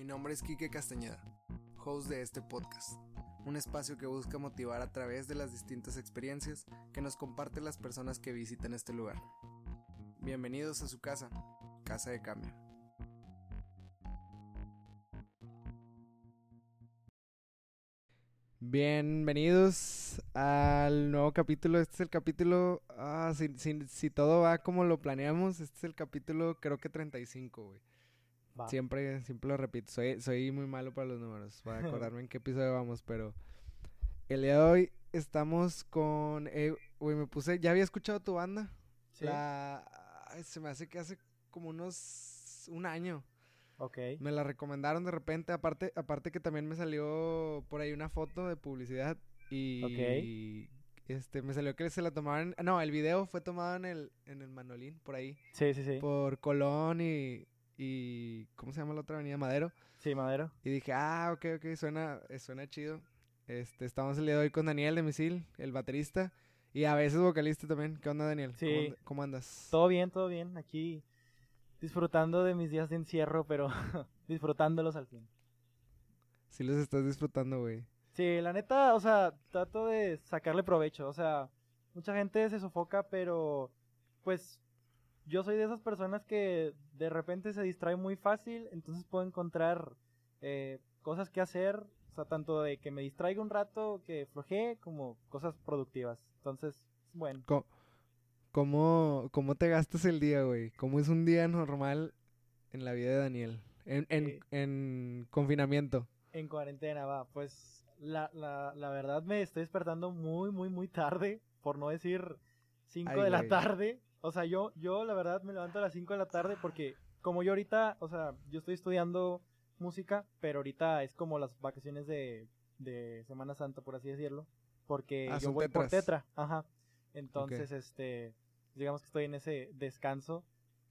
Mi nombre es Quique Castañeda, host de este podcast, un espacio que busca motivar a través de las distintas experiencias que nos comparten las personas que visitan este lugar. Bienvenidos a su casa, Casa de Cambio. Bienvenidos al nuevo capítulo. Este es el capítulo. Ah, si, si, si todo va como lo planeamos, este es el capítulo, creo que 35, güey. Siempre, siempre lo repito. Soy, soy muy malo para los números. Para acordarme en qué episodio vamos, pero. El día de hoy estamos con. Eh, güey, me puse. ¿Ya había escuchado tu banda? Sí. La, se me hace que hace como unos. Un año. Ok. Me la recomendaron de repente. Aparte, aparte que también me salió por ahí una foto de publicidad. Y. Este, me salió que se la tomaban. No, el video fue tomado en el, en el Manolín, por ahí. Sí, sí, sí. Por Colón y. y ¿Cómo se llama la otra avenida? Madero. Sí, Madero. Y dije, ah, ok, ok, suena, suena chido. Este, estamos el día de hoy con Daniel de Misil, el baterista. Y a veces vocalista también. ¿Qué onda, Daniel? Sí. ¿Cómo, cómo andas? Todo bien, todo bien. Aquí disfrutando de mis días de encierro, pero disfrutándolos al fin. Sí los estás disfrutando, güey. Sí, la neta, o sea, trato de sacarle provecho. O sea, mucha gente se sofoca, pero pues yo soy de esas personas que de repente se distrae muy fácil, entonces puedo encontrar eh, cosas que hacer, o sea, tanto de que me distraiga un rato, que flojee, como cosas productivas. Entonces, bueno. Co- ¿Cómo, ¿Cómo te gastas el día, güey? ¿Cómo es un día normal en la vida de Daniel? En, en, Eh. en confinamiento. En cuarentena, va. Pues la, la, la verdad me estoy despertando muy, muy, muy tarde. Por no decir 5 Ay, de la tarde. O sea, yo, yo la verdad me levanto a las 5 de la tarde porque como yo ahorita, o sea, yo estoy estudiando música, pero ahorita es como las vacaciones de, de Semana Santa, por así decirlo. Porque Ah, yo voy por tetra. Ajá. Entonces, este, digamos que estoy en ese descanso.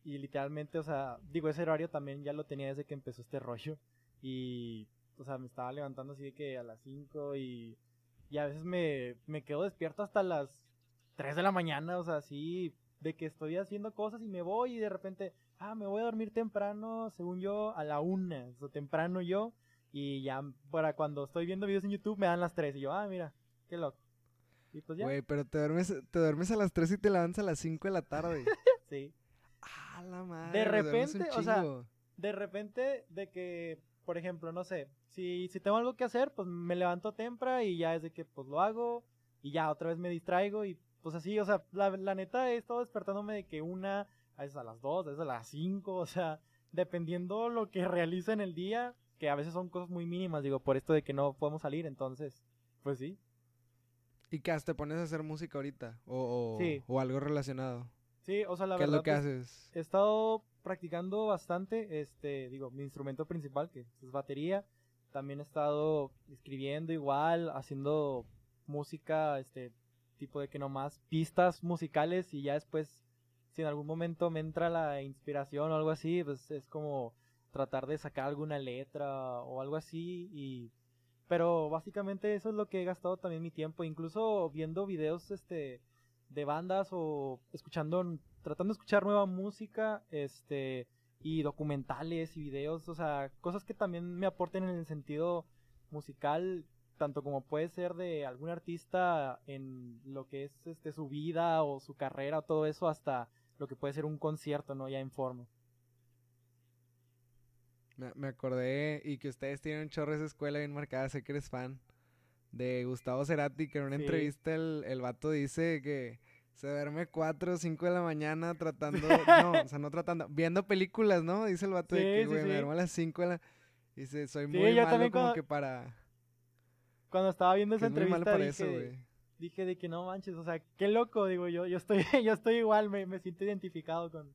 Y literalmente, o sea, digo, ese horario también ya lo tenía desde que empezó este rollo. Y, o sea, me estaba levantando así de que a las 5 y, y a veces me, me quedo despierto hasta las 3 de la mañana, o sea, así de que estoy haciendo cosas y me voy y de repente, ah, me voy a dormir temprano, según yo, a la 1, o temprano yo. Y ya para cuando estoy viendo videos en YouTube me dan las 3 y yo, ah, mira, qué loco. Y pues ya, Güey, pero te duermes, te duermes a las 3 y te levantas a las 5 de la tarde. sí. ah, la madre. De repente, o sea, de repente de que, por ejemplo, no sé, si, si tengo algo que hacer, pues me levanto temprano y ya es de que pues lo hago y ya otra vez me distraigo y pues así, o sea, la, la neta he estado despertándome de que una, a veces a las dos, a veces a las cinco, o sea, dependiendo lo que realice en el día, que a veces son cosas muy mínimas, digo, por esto de que no podemos salir, entonces, pues sí. ¿Y qué haces? ¿Te pones a hacer música ahorita? O, o, Sí. o algo relacionado. Sí, o sea, la ¿Qué es verdad lo que pues, haces? he estado practicando bastante, este, digo, mi instrumento principal, que es batería. También he estado escribiendo igual, haciendo música, este, tipo de que nomás pistas musicales y ya después, si en algún momento me entra la inspiración o algo así, pues es como tratar de sacar alguna letra o algo así y... Pero básicamente eso es lo que he gastado también mi tiempo, incluso viendo videos, este, de bandas o escuchando, tratando de escuchar nueva música, este, y documentales y videos, o sea, cosas que también me aporten en el sentido musical, tanto como puede ser de algún artista en lo que es este su vida o su carrera, todo eso, hasta lo que puede ser un concierto, ¿no? Ya en forma. Me, me acordé y que ustedes tienen un chorro de esa escuela bien marcada, sé que eres fan de Gustavo Cerati, que en una Sí. entrevista el, el vato dice que se duerme 4 o 5 de la mañana tratando, no, o sea, no tratando, viendo películas, ¿no? Dice el vato de que, sí, güey, me duermo a las 5 de la... Dice, soy muy malo como cuando- que para... Cuando estaba viendo esa es entrevista dije, eso, dije de que no manches, o sea, qué loco, digo yo, yo estoy, yo estoy igual, me, me siento identificado con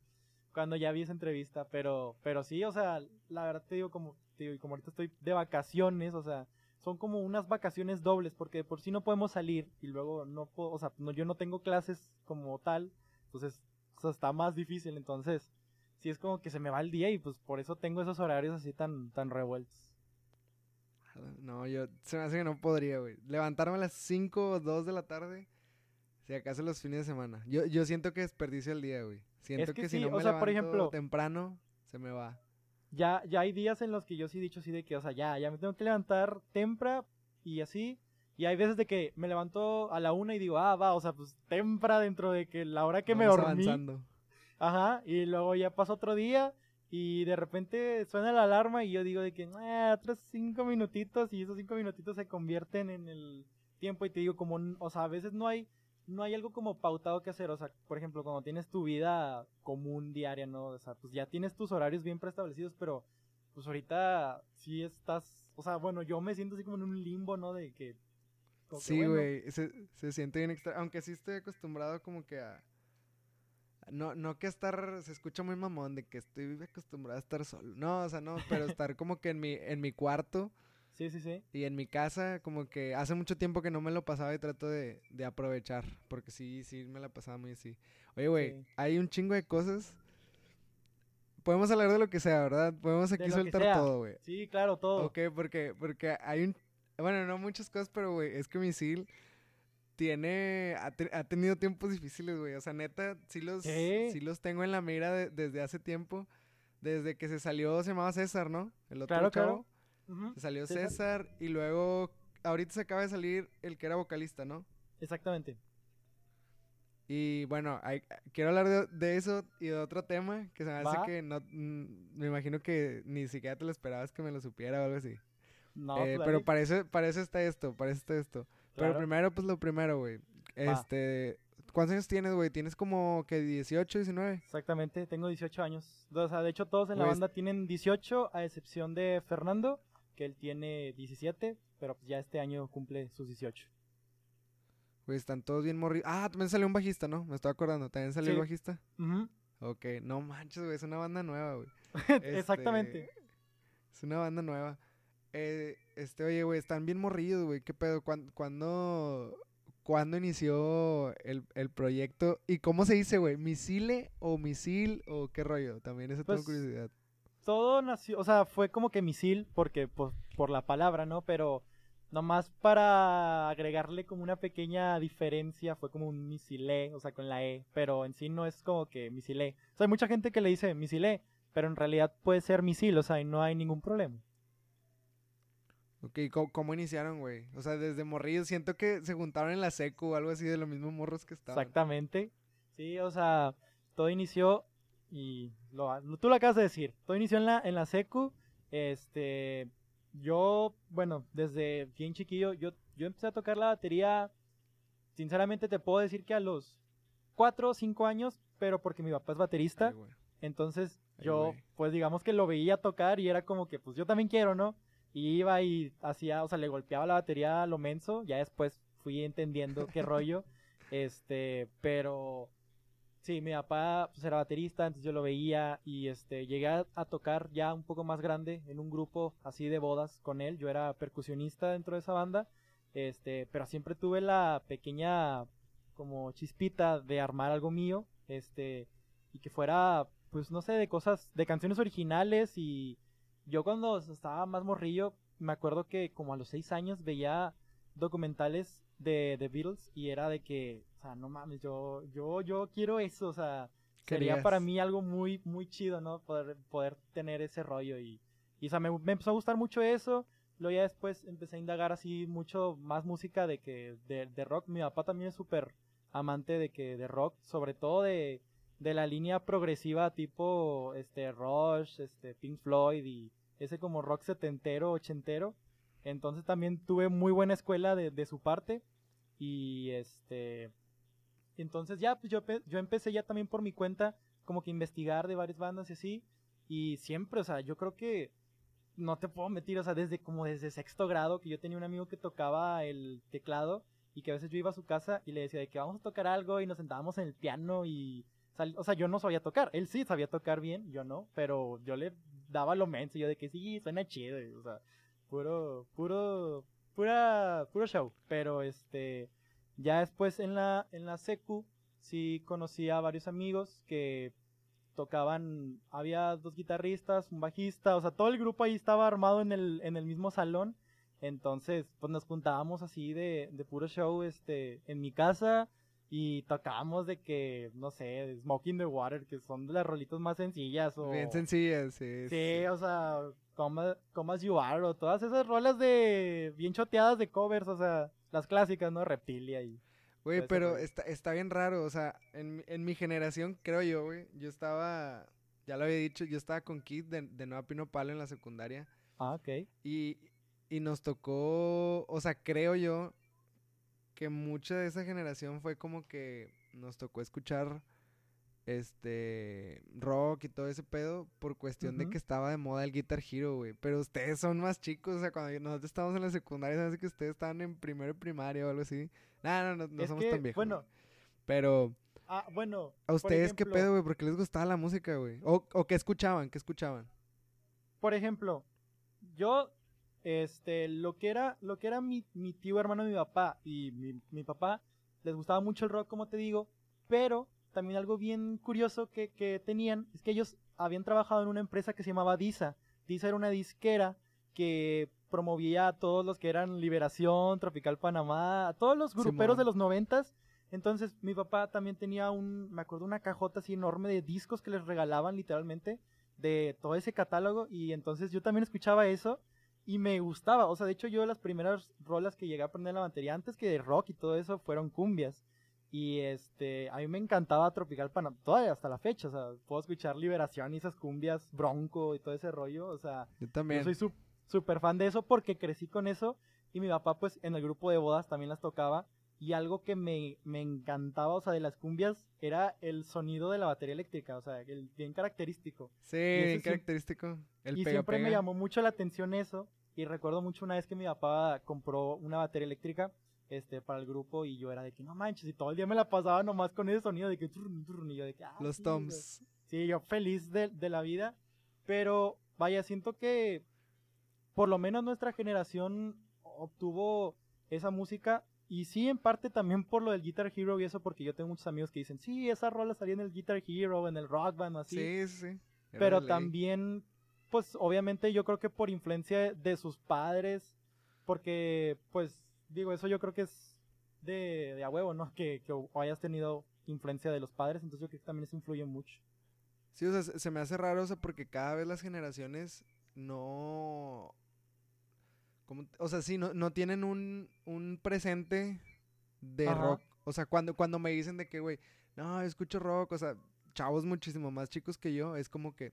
cuando ya vi esa entrevista, pero, pero sí, o sea, la verdad te digo como, te digo, y como ahorita estoy de vacaciones, o sea, son como unas vacaciones dobles, porque de por sí no podemos salir y luego no puedo, o sea, no, yo no tengo clases como tal, entonces, o sea, está más difícil, entonces, sí es como que se me va el día y pues por eso tengo esos horarios así tan, tan revueltos. No, yo se me hace que no podría, güey. Levantarme a las 5 o 2 de la tarde, si acaso los fines de semana. Yo, yo siento que desperdicio el día, güey. Siento que que, si no o me por levanto ejemplo- temprano, se me va. ya, ya hay días en los que yo sí he dicho así de que, o sea, ya, ya me tengo que levantar temprano y así. Y hay veces de que me levanto a la una y digo, ah, va, o sea, pues temprano dentro de que la hora que me dormí. Ajá, y luego ya pasa otro día y de repente suena la alarma y yo digo de que, ah, otros cinco minutitos y esos cinco minutitos se convierten en el tiempo y te digo como, o sea, a veces no hay, no hay algo como pautado que hacer, o sea, por ejemplo, cuando tienes tu vida común diaria, ¿no? O sea, pues ya tienes tus horarios bien preestablecidos, pero pues ahorita sí estás, o sea, bueno, yo me siento así como en un limbo, ¿no? De que... Sí, güey, se, se siente bien extra, aunque sí estoy acostumbrado como que a no, no que estar, se escucha muy mamón de que estoy acostumbrado a estar solo. No, o sea, no, pero estar como que en mi, en mi cuarto. Sí, sí, sí. Y en mi casa, como que hace mucho tiempo que no me lo pasaba y trato de, aprovechar. Porque sí, sí, me la pasaba muy así. Oye, güey, hay un chingo de cosas. Podemos hablar de lo que sea, ¿verdad? Podemos aquí soltar todo, güey. Sí, claro, todo. Ok, porque, porque hay un... Bueno, no muchas cosas, pero, güey, es que Misil tiene, ha, tenido tiempos difíciles, güey. O sea, neta, sí los, sí los tengo en la mira desde hace tiempo. Desde que se salió, se llamaba César, ¿no? El otro claro, Claro. Se salió César. y luego, ahorita se acaba de salir el que era vocalista, ¿no? Exactamente. Y bueno, hay, quiero hablar de, eso y de otro tema que se me hace que no, mm, me imagino que ni siquiera te lo esperabas que me lo supiera o algo así. No, eh, pues, pero parece, parece está esto, parece está esto. Pero primero, pues lo primero, güey. Este, ¿cuántos años tienes, güey? ¿Tienes como que 18, 19? Exactamente, tengo 18 años. O sea, de hecho todos en la banda tienen 18, a excepción de Fernando, que él tiene 17, pero ya este año cumple sus 18. Güey, están todos bien morridos. Ah, también salió un bajista, ¿no? Me estaba acordando. ¿También salió el bajista? Ok, no manches, güey, es una banda nueva, güey. Exactamente. Este, es una banda nueva. Eh, este, oye, güey, están bien morridos, güey. ¿Qué pedo? ¿Cuándo, cuándo, inició el, proyecto? ¿Y cómo se dice, güey? ¿Misile o misil o qué rollo? También tengo pues, curiosidad. Todo nació, o sea, fue como que misil porque, pues, por la palabra, ¿no? Pero nomás para agregarle como una pequeña diferencia, fue como un misile, o sea, con la E, pero en sí no es como que misile. O sea, hay mucha gente que le dice misile, pero en realidad puede ser misil, o sea, y no hay ningún problema. Ok, ¿cómo, iniciaron, güey? O sea, desde morrillos, siento que se juntaron en la secu o algo así de los mismos morros que estaban. Exactamente. Sí, o sea, todo inició y lo, tú lo acabas de decir. Todo inició en la, en la secu. Este, yo, bueno, desde bien chiquillo, yo, yo empecé a tocar la batería. Sinceramente te puedo decir que a los 4 o 5 años, pero porque mi papá es baterista. entonces yo, pues digamos que lo veía tocar y era como que, pues yo también quiero, ¿no? Y iba y hacía, o sea, le golpeaba la batería a lo menso. Ya después fui entendiendo qué rollo. Este, pero sí, mi papá pues, era baterista, entonces yo lo veía y este, llegué a, tocar ya un poco más grande en un grupo así de bodas con él. Yo era percusionista dentro de esa banda. Este, pero siempre tuve la pequeña como chispita de armar algo mío, este, y que fuera, pues no sé, de cosas, de canciones originales y yo cuando estaba más morrillo, me acuerdo que como a los seis años veía documentales de The Beatles y era de que, o sea, no mames, yo, yo, yo quiero eso, o sea, sería para mí algo muy, muy chido, ¿no? Poder, poder tener ese rollo y, y o sea, me, empezó a gustar mucho eso. Luego ya después empecé a indagar así mucho más música de que, de, de rock. Mi papá también es súper amante de que, de rock, sobre todo de, de la línea progresiva tipo este Rush, este Pink Floyd y ese como rock setentero, ochentero. Entonces también tuve muy buena escuela de, su parte. Y este. Entonces ya, pues yo, yo empecé ya también por mi cuenta, como que investigar de varias bandas y así. Y siempre, o sea, yo creo que no te puedo meter, o sea, desde como desde sexto grado, que yo tenía un amigo que tocaba el teclado y que a veces yo iba a su casa y le decía de que vamos a tocar algo y nos sentábamos en el piano y o sea, yo no sabía tocar. Él sí sabía tocar bien, yo no. Pero yo le daba lo menso. Yo de que sí, suena chido. O sea, puro, puro, pura, puro show. Pero este, ya después en la, en la secu, sí conocí a varios amigos que tocaban, había dos guitarristas, un bajista, o sea, todo el grupo ahí estaba armado en el, en el mismo salón. Entonces, pues nos juntábamos así de, de puro show, este, en mi casa y tocábamos de que, no sé, Smoking the Water, que son de las rolitas más sencillas. O... Bien sencillas, sí. Sí, o sea, Come, As You Are, o todas esas rolas de bien choteadas de covers, o sea, las clásicas, ¿no? Reptilia y... Güey, pero está, está bien raro, o sea, en, en mi generación, creo yo, güey, yo estaba, ya lo había dicho, yo estaba con Kid de, de Nueva Pino Palo en la secundaria. Ah, ok. Y, y nos tocó, o sea, creo yo, que mucha de esa generación fue como que nos tocó escuchar este rock y todo ese pedo por cuestión de que estaba de moda el Guitar Hero, güey. Pero ustedes son más chicos, o sea, cuando nosotros estábamos en la secundaria, sabes que ustedes estaban en primero y primaria o algo así. No, no, no, somos tan viejos. Bueno, pero Ah, bueno. ¿A ustedes qué pedo, güey? ¿Por qué les gustaba la música, güey? ¿O, ¿O qué escuchaban? ¿Qué escuchaban? Por ejemplo, yo este, lo que era, lo que era mi, mi tío hermano de mi papá y mi, mi, papá, les gustaba mucho el rock, como te digo, pero también algo bien curioso que, que, tenían es que ellos habían trabajado en una empresa que se llamaba DISA. DISA era una disquera que promovía a todos los que eran Liberación, Tropical Panamá, a todos los gruperos de los noventas. Entonces mi papá también tenía un, me acuerdo, una cajota así enorme de discos que les regalaban literalmente de todo ese catálogo y entonces yo también escuchaba eso y me gustaba, o sea, de hecho yo las primeras rolas que llegué a aprender la batería antes que de rock y todo eso fueron cumbias. Y este, a mí me encantaba Tropical Panamá, todavía hasta la fecha, o sea, puedo escuchar Liberación y esas cumbias, Bronco y todo ese rollo, o sea, yo también. soy súper fan de eso porque crecí con eso. Y mi papá pues en el grupo de bodas también las tocaba y algo que me, me encantaba, o sea, de las cumbias era el sonido de la batería eléctrica, o sea, el bien característico. Sí, bien característico. El y siempre me llamó mucho la atención eso. Y recuerdo mucho una vez que mi papá compró una batería eléctrica este, para el grupo y yo era de que no manches, y todo el día me la pasaba nomás con ese sonido de que y yo de que, ah, Los toms. Sí, yo feliz de, de la vida. Pero vaya, siento que por lo menos nuestra generación obtuvo esa música y sí, en parte también por lo del Guitar Hero y eso, porque yo tengo muchos amigos que dicen, sí, esa rola salía en el Guitar Hero, en el Rock Band, así. Sí, sí. Pero también, pues obviamente yo creo que por influencia de sus padres, porque, pues, digo, eso yo creo que es de, de a huevo, ¿no? Que, que hayas tenido influencia de los padres, entonces yo creo que también eso influye mucho. Sí, o sea, se me hace raro, o sea, porque cada vez las generaciones no o sea, sí, no, no tienen un, un presente de rock. O sea, cuando, cuando me dicen de que, güey, no, escucho rock, o sea, chavos muchísimo más chicos que yo, es como que,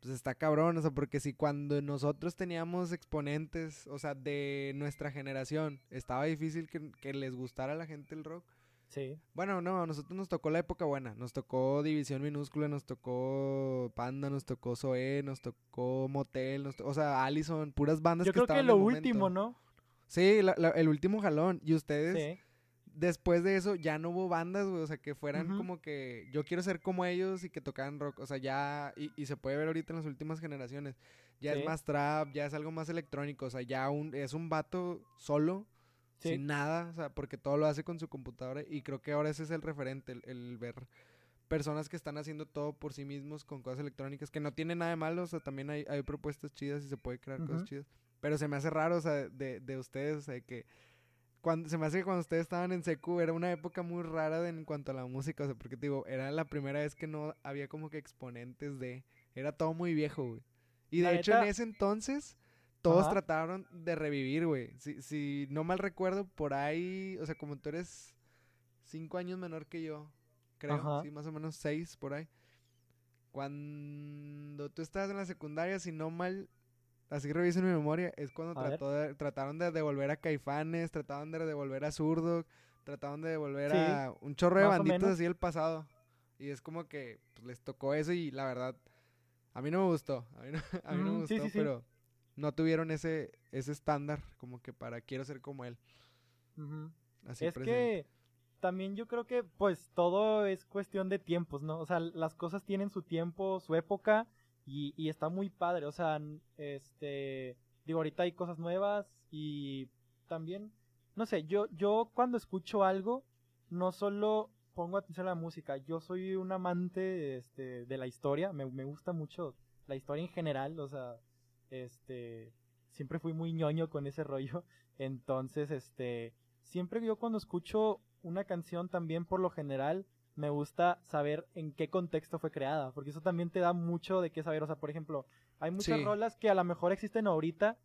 pues está cabrón, o sea, porque si cuando nosotros teníamos exponentes, o sea, de nuestra generación, estaba difícil que, que les gustara a la gente el rock, Sí. Bueno, no, a nosotros nos tocó la época buena. Nos tocó División Minúscula, nos tocó Panda, nos tocó Zoé, nos tocó Motel, o sea, Allison, puras bandas Yo creo que lo último, ¿no? Sí, el último jalón. Y ustedes, después de eso, ya no hubo bandas, güey. O sea, que fueran como que yo quiero ser como ellos y que tocaran rock. O sea, ya, y, se puede ver ahorita en las últimas generaciones. Ya es más trap, ya es algo más electrónico. O sea, ya un, es un vato solo sin nada, o sea, porque todo lo hace con su computadora y creo que ahora ese es el referente, el, ver personas que están haciendo todo por sí mismos con cosas electrónicas, que no tiene nada de malo, o sea, también hay, hay propuestas chidas y se puede crear cosas chidas, pero se me hace raro, o sea, de, de ustedes, o sea, que cuando, se me hace que cuando ustedes estaban en secu era una época muy rara en cuanto a la música, o sea, porque digo, era la primera vez que no había como que exponentes de, era todo muy viejo, güey. Y de hecho en ese entonces todos trataron de revivir, güey. Si, si no mal recuerdo, por ahí, o sea, como tú eres cinco años menor que yo, creo, sí, más o menos seis por ahí. Cuando tú estabas en la secundaria, si no mal, así reviso en mi memoria, es cuando trataron de devolver a Caifanes, trataron de devolver a Zurdo, trataron de devolver a un chorro de banditos así del pasado. Y es como que pues, les tocó eso y la verdad, a mí no me gustó. A mí no, a mí no me gustó, pero no tuvieron ese, ese estándar como que para quiero ser como él. Así es que también yo creo que pues todo es cuestión de tiempos, ¿no? O sea, las cosas tienen su tiempo, su época y, y está muy padre. O sea, este, digo, ahorita hay cosas nuevas y también, no sé, yo, yo cuando escucho algo, no solo pongo atención a la música, yo soy un amante este, de la historia, me, me gusta mucho la historia en general, o sea, este, siempre fui muy ñoño con ese rollo. Entonces, este, siempre yo cuando escucho una canción también por lo general me gusta saber en qué contexto fue creada, porque eso también te da mucho de qué saber. O sea, por ejemplo, hay muchas rolas que a lo mejor existen ahorita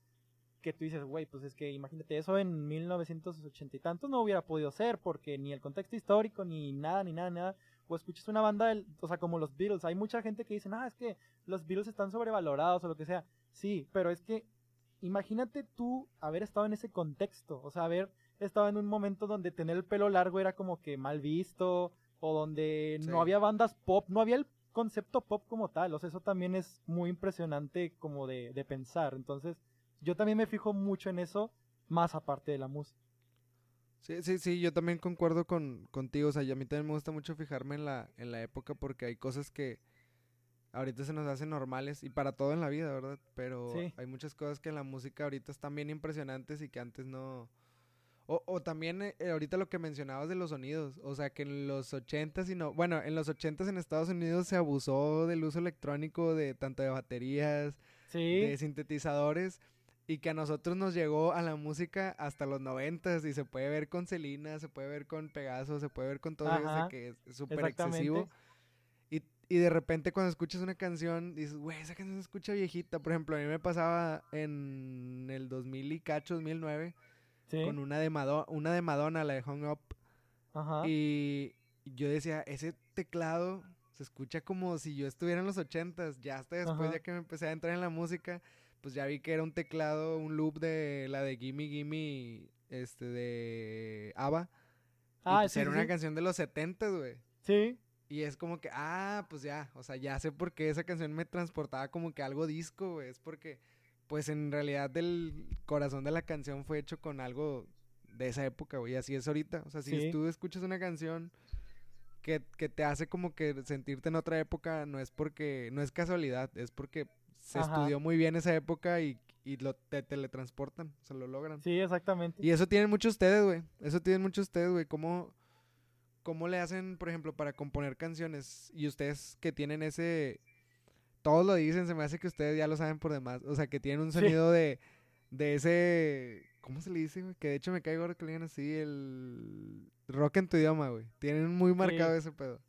que tú dices, güey, pues es que imagínate eso en 1980 y tantos no hubiera podido ser, porque ni el contexto histórico, ni nada, ni nada, nada. O escuchas una banda, o sea, como los Beatles. Hay mucha gente que dice, ah, es que los Beatles están sobrevalorados o lo que sea. Sí, pero es que imagínate tú haber estado en ese contexto, o sea, haber estado en un momento donde tener el pelo largo era como que mal visto, o donde no había bandas pop, no había el concepto pop como tal, o sea, eso también es muy impresionante como de, de pensar, entonces yo también me fijo mucho en eso, más aparte de la música. Sí, sí, sí, yo también concuerdo con, contigo, o sea, a mí también me gusta mucho fijarme en la, en la época porque hay cosas que ahorita se nos hacen normales y para todo en la vida, ¿verdad? Pero hay muchas cosas que en la música ahorita están bien impresionantes y que antes no... O, o también eh, ahorita lo que mencionabas de los sonidos, o sea que en los ochentas y no, bueno, en los ochentas en Estados Unidos se abusó del uso electrónico de tanto de baterías, de sintetizadores y que a nosotros nos llegó a la música hasta los noventas y se puede ver con Celina, se puede ver con Pegaso, se puede ver con todo eso que es súper excesivo. Y, y, de repente cuando escuchas una canción dices, güey, esa canción se escucha viejita. Por ejemplo, a mí me pasaba en el 2000 y cacho, 2009, con una de, Madonna, una de Madonna, la de Hung Up. Ajá. Y yo decía, ese teclado se escucha como si yo estuviera en los ochentas. Ya hasta después, ya que me empecé a entrar en la música pues ya vi que era un teclado, un loop de la de Gimme Gimme, este, de ABBA. Ah, pues Era una canción de los 70, güey. Sí. Y es como que, ah, pues ya, o sea, ya sé por qué esa canción me transportaba como que algo disco, güey. Es porque, pues en realidad el corazón de la canción fue hecho con algo de esa época, güey. Y así es ahorita. O sea, si tú escuchas una canción que, que te hace como que sentirte en otra época, no es porque, no es casualidad, es porque se estudió muy bien esa época y, y lo te teletransportan, se lo logran. Sí, exactamente. Y eso tienen muchos ustedes, güey. Eso tienen muchos ustedes, güey. ¿Cómo, ¿Cómo le hacen, por ejemplo, para componer canciones? Y ustedes que tienen ese... Todos lo dicen, se me hace que ustedes ya lo saben por demás. O sea, que tienen un sonido de, de ese... ¿Cómo se le dice, güey? Que de hecho me caigo ahora que le digan así, el rock en tu idioma, güey. Tienen muy marcado ese pedo.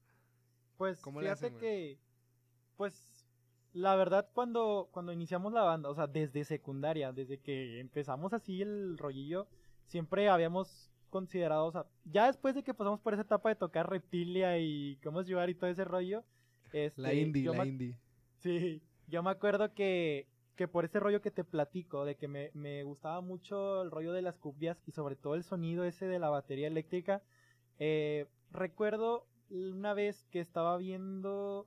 Pues ¿Cómo fíjate le hacen, que, pues la verdad, cuando, cuando iniciamos la banda, o sea, desde secundaria, desde que empezamos así el rollillo, siempre habíamos considerado, o sea, ya después de que pasamos por esa etapa de tocar reptilia y cómo es llevar y todo ese rollo. Este, la indie, la indie. Sí, yo me acuerdo que, que por ese rollo que te platico, de que me, me gustaba mucho el rollo de las cumbias y sobre todo el sonido ese de la batería eléctrica, eh, recuerdo una vez que estaba viendo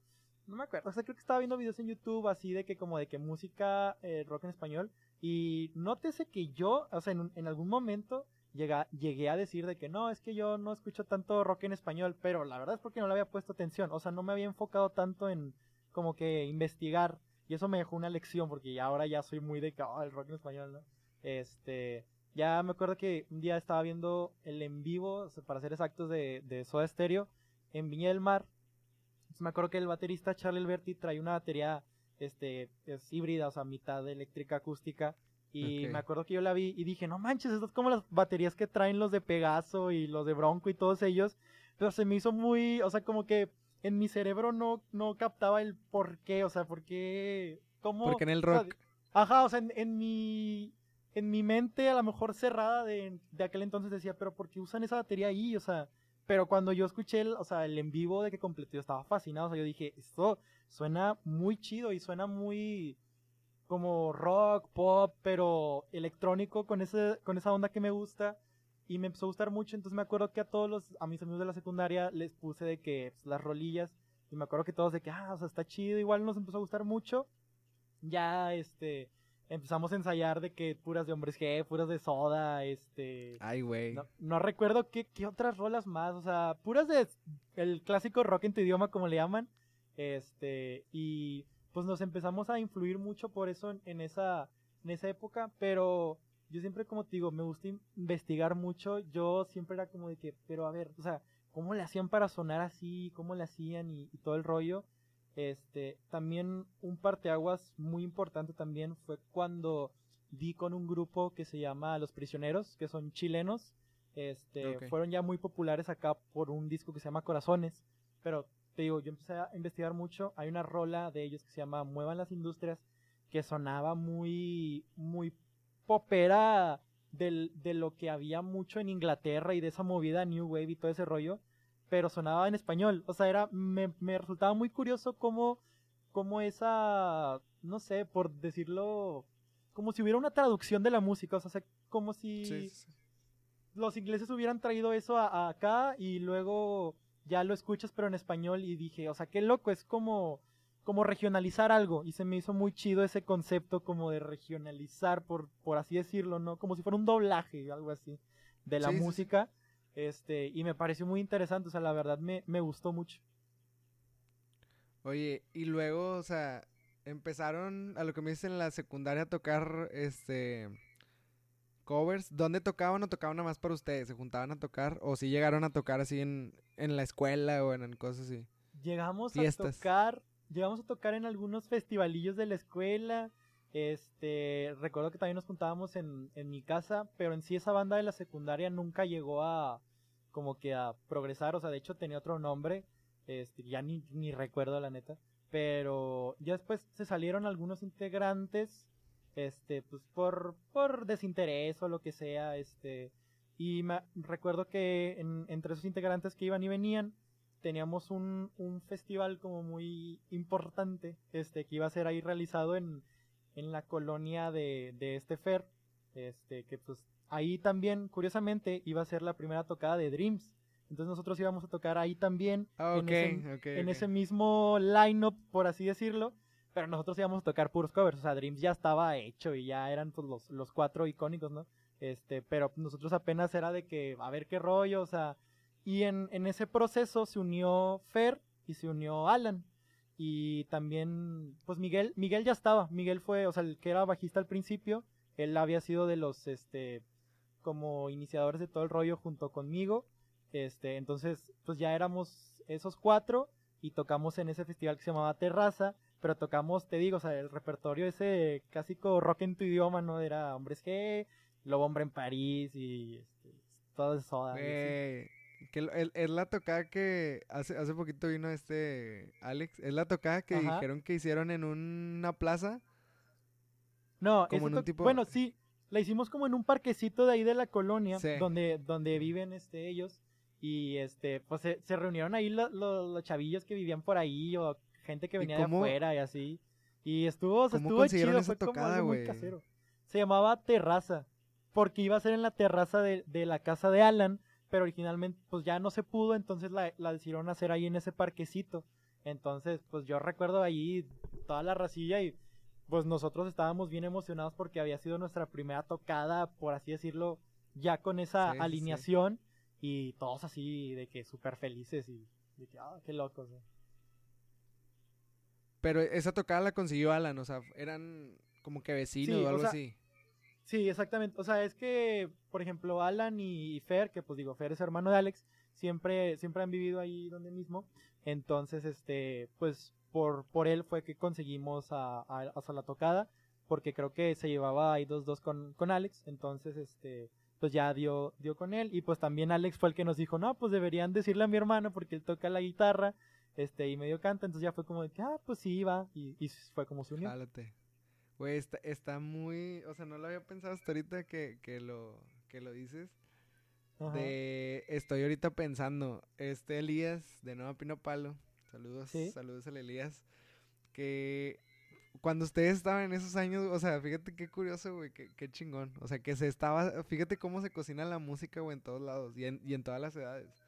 no me acuerdo, o sea, creo que estaba viendo videos en YouTube así de que como de que música eh, rock en español y nótese que yo, o sea, en, algún momento llegué a decir de que no, es que yo no escucho tanto rock en español, pero la verdad es porque no le había puesto atención, o sea, no me había enfocado tanto en como que investigar y eso me dejó una lección porque ya ahora ya soy muy de que, oh, el rock en español, ¿no? Este, ya me acuerdo que un día estaba viendo el en vivo, para ser exactos, de, Soda Stereo en Viña del Mar me acuerdo que el baterista Charlie Alberti trae una batería este es híbrida, o sea, mitad eléctrica acústica. Y me acuerdo que yo la vi y dije, no manches, esto es como las baterías que traen los de Pegaso y los de Bronco y todos ellos. Pero se me hizo muy, o sea, como que en mi cerebro no, no captaba el por qué, o sea, por qué, cómo... Porque en el rock. ajá, o sea, en, en, mi, en mi mente a lo mejor cerrada de, de aquel entonces decía, pero ¿por qué usan esa batería ahí? O sea, pero cuando yo escuché el, o sea, el en vivo de que completó, yo estaba fascinado. O sea, yo dije, esto suena muy chido y suena muy como rock, pop, pero electrónico con, ese, con esa onda que me gusta. Y me empezó a gustar mucho. Entonces me acuerdo que a todos los, a mis amigos de la secundaria les puse de que pues, las rolillas. Y me acuerdo que todos de que, ah, o sea, está chido. Igual nos empezó a gustar mucho. Ya, este, empezamos a ensayar de que puras de hombres G, puras de soda, este... Ay, güey. No, recuerdo qué, qué, otras rolas más, o sea, puras de el clásico rock en tu idioma, como le llaman. Este, y pues nos empezamos a influir mucho por eso en, esa, en esa época, pero yo siempre, como te digo, me gusta investigar mucho. Yo siempre era como de que, pero a ver, o sea, ¿cómo le hacían para sonar así? ¿Cómo le hacían? y todo el rollo. Este, también un parteaguas muy importante también fue cuando di con un grupo que se llama Los Prisioneros, que son chilenos. Este, fueron ya muy populares acá por un disco que se llama Corazones, pero te digo, yo empecé a investigar mucho, hay una rola de ellos que se llama Muevan las Industrias, que sonaba muy, muy popera del, de lo que había mucho en Inglaterra y de esa movida New Wave y todo ese rollo, pero sonaba en español. O sea, era, me, me resultaba muy curioso cómo, cómo esa, no sé, por decirlo, como si hubiera una traducción de la música, o sea, como si los ingleses hubieran traído eso a, acá y luego ya lo escuchas pero en español y dije, o sea, qué loco, es como como regionalizar algo y se me hizo muy chido ese concepto como de regionalizar por por así decirlo, ¿no? Como si fuera un doblaje, algo así de la música. Este, y me pareció muy interesante, o sea, la verdad me, me gustó mucho. Oye, y luego, o sea, empezaron a lo que me dicen en la secundaria a tocar este covers. ¿Dónde tocaban o tocaban nada más para ustedes? ¿Se juntaban a tocar? ¿O si llegaron a tocar así en, en la escuela o en, cosas así? Llegamos a tocar llegamos a tocar en algunos festivalillos de la escuela. Este, recuerdo que también nos juntábamos en, en mi casa, pero en sí esa banda de la secundaria nunca llegó a como que a progresar, o sea, de hecho tenía otro nombre, este, ya ni, ni recuerdo la neta, pero ya después se salieron algunos integrantes, este, pues por, por desinterés o lo que sea, este, y me, recuerdo que entre esos integrantes que iban y venían, teníamos un, un festival como muy importante, este, que iba a ser ahí realizado en, en la colonia de, de este Fer, este, que pues ahí también, curiosamente, iba a ser la primera tocada de Dreams. Entonces nosotros íbamos a tocar ahí también, ah, en, ese, en ese mismo line-up, por así decirlo, pero nosotros íbamos a tocar puros covers, o sea, Dreams ya estaba hecho y ya eran pues, los, los cuatro icónicos, ¿no? Este, pero nosotros apenas era de que, a ver qué rollo, o sea, y en, ese proceso se unió Fer y se unió Alan. Y también, pues Miguel, Miguel ya estaba. Miguel fue, o sea, el que era bajista al principio. Él había sido de los, este, como iniciadores de todo el rollo junto conmigo. Este, entonces, pues ya éramos esos cuatro y tocamos en ese festival que se llamaba Terraza. Pero tocamos, te digo, o sea, el repertorio ese clásico rock en tu idioma, ¿no? Era Hombres G, Lobo Hombre en París y este, todo eso. Que es la tocada que hace, hace poquito vino este Alex. Es la tocada que dijeron que hicieron en una plaza. No, como en un tipo... bueno, sí, la hicimos como en un parquecito de ahí de la colonia, donde, donde viven este ellos. Y este, pues se, reunieron ahí los chavillos que vivían por ahí, o gente que venía de afuera y así. Y estuvo, estuvo chido, fue tocada, como muy casero. Se llamaba Terraza, porque iba a ser en la terraza de, de la casa de Alan pero originalmente pues ya no se pudo, entonces la, la decidieron hacer ahí en ese parquecito. Entonces, pues yo recuerdo ahí toda la racilla y pues nosotros estábamos bien emocionados porque había sido nuestra primera tocada, por así decirlo, ya con esa alineación y todos así de que súper felices y de que, ah, qué locos. Pero esa tocada la consiguió Alan, o sea, eran como que vecinos o algo así. Sí, exactamente. O sea, es que, por ejemplo, Alan y Fer, que pues digo, Fer es hermano de Alex, siempre, siempre han vivido ahí donde mismo. Entonces, este, pues por, por él fue que conseguimos a, a, la tocada, porque creo que se llevaba ahí dos dos con, con Alex. Entonces, este, pues ya dio, dio con él. Y pues también Alex fue el que nos dijo, no, pues deberían decirle a mi hermano porque él toca la guitarra, este, y medio canta. Entonces ya fue como de que, ah, pues sí, va. Y, y fue como su unión. Güey, está, está, muy. O sea, no lo había pensado hasta ahorita que, que, lo, que lo dices. De. Estoy ahorita pensando. Este Elías, de Nueva Pino Palo. Saludos, saludos al Elías. Que cuando ustedes estaban en esos años, o sea, fíjate qué curioso, güey, qué, qué, chingón. O sea, que se estaba, fíjate cómo se cocina la música, güey, en todos lados y en, y en todas las edades.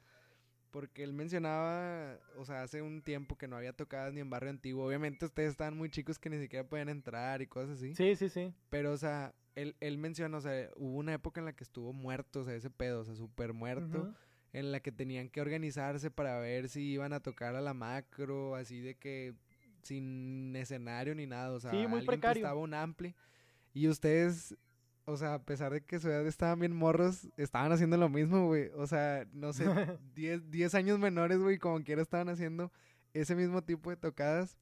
Porque él mencionaba, o sea, hace un tiempo que no había tocadas ni en barrio antiguo. Obviamente ustedes estaban muy chicos que ni siquiera podían entrar y cosas así. Sí, sí, sí. Pero, o sea, él, él menciona, o sea, hubo una época en la que estuvo muerto, o sea, ese pedo, o sea, súper muerto. En la que tenían que organizarse para ver si iban a tocar a la macro, así de que sin escenario ni nada. O sea, sí, muy precario. estaba un ampli. Y ustedes o sea, a pesar de que su edad estaban bien morros, estaban haciendo lo mismo, güey. O sea, no sé, 10 años menores, güey, como quiera estaban haciendo ese mismo tipo de tocadas,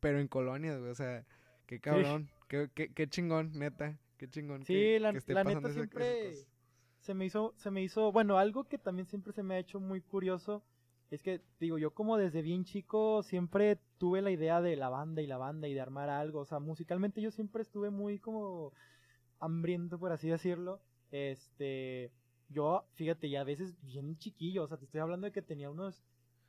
pero en colonias, güey. O sea, qué cabrón, qué, qué, qué, chingón, neta, qué chingón. Sí, la, la neta siempre se me hizo, se me hizo, bueno, algo que también siempre se me ha hecho muy curioso es que, digo, yo como desde bien chico siempre tuve la idea de la banda y la banda y de armar algo, o sea, musicalmente yo siempre estuve muy como hambriento, por así decirlo, este, yo, fíjate, ya a veces bien chiquillo, o sea, te estoy hablando de que tenía unos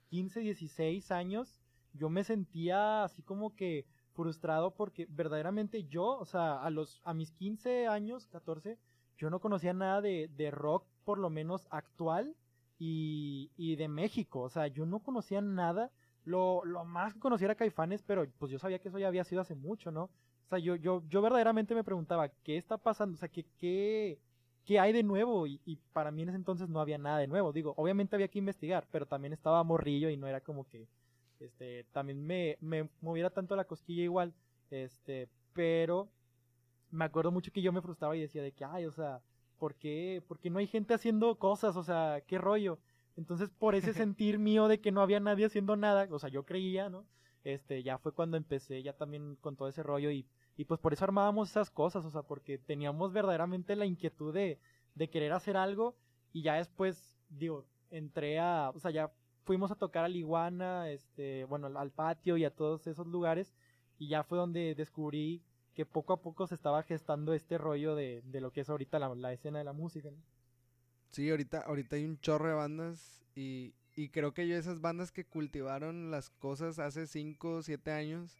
15, 16 años, yo me sentía así como que frustrado porque verdaderamente yo, o sea, a los, a mis 15 años, 14, yo no conocía nada de, de rock, por lo menos actual, y, y, de México, o sea, yo no conocía nada, lo, lo más que conocía era Caifanes, pero pues yo sabía que eso ya había sido hace mucho, ¿no? O sea, yo, yo, yo verdaderamente me preguntaba, ¿qué está pasando? O sea, ¿qué, qué, qué hay de nuevo? Y, y, para mí en ese entonces no había nada de nuevo. Digo, obviamente había que investigar, pero también estaba morrillo y no era como que, este, también me, me moviera tanto la cosquilla igual, este, pero me acuerdo mucho que yo me frustraba y decía de que, ay, o sea, ¿por qué, ¿por qué no hay gente haciendo cosas? O sea, ¿qué rollo? Entonces, por ese sentir mío de que no había nadie haciendo nada, o sea, yo creía, ¿no? Este, ya fue cuando empecé ya también con todo ese rollo y, y pues por eso armábamos esas cosas, o sea, porque teníamos verdaderamente la inquietud de, de querer hacer algo y ya después, digo, entré a, o sea, ya fuimos a tocar a Liguana, este, bueno, al patio y a todos esos lugares, y ya fue donde descubrí que poco a poco se estaba gestando este rollo de, de lo que es ahorita la, la escena de la música. Sí, ahorita, ahorita hay un chorro de bandas y, y creo que yo esas bandas que cultivaron las cosas hace 5 o 7 años,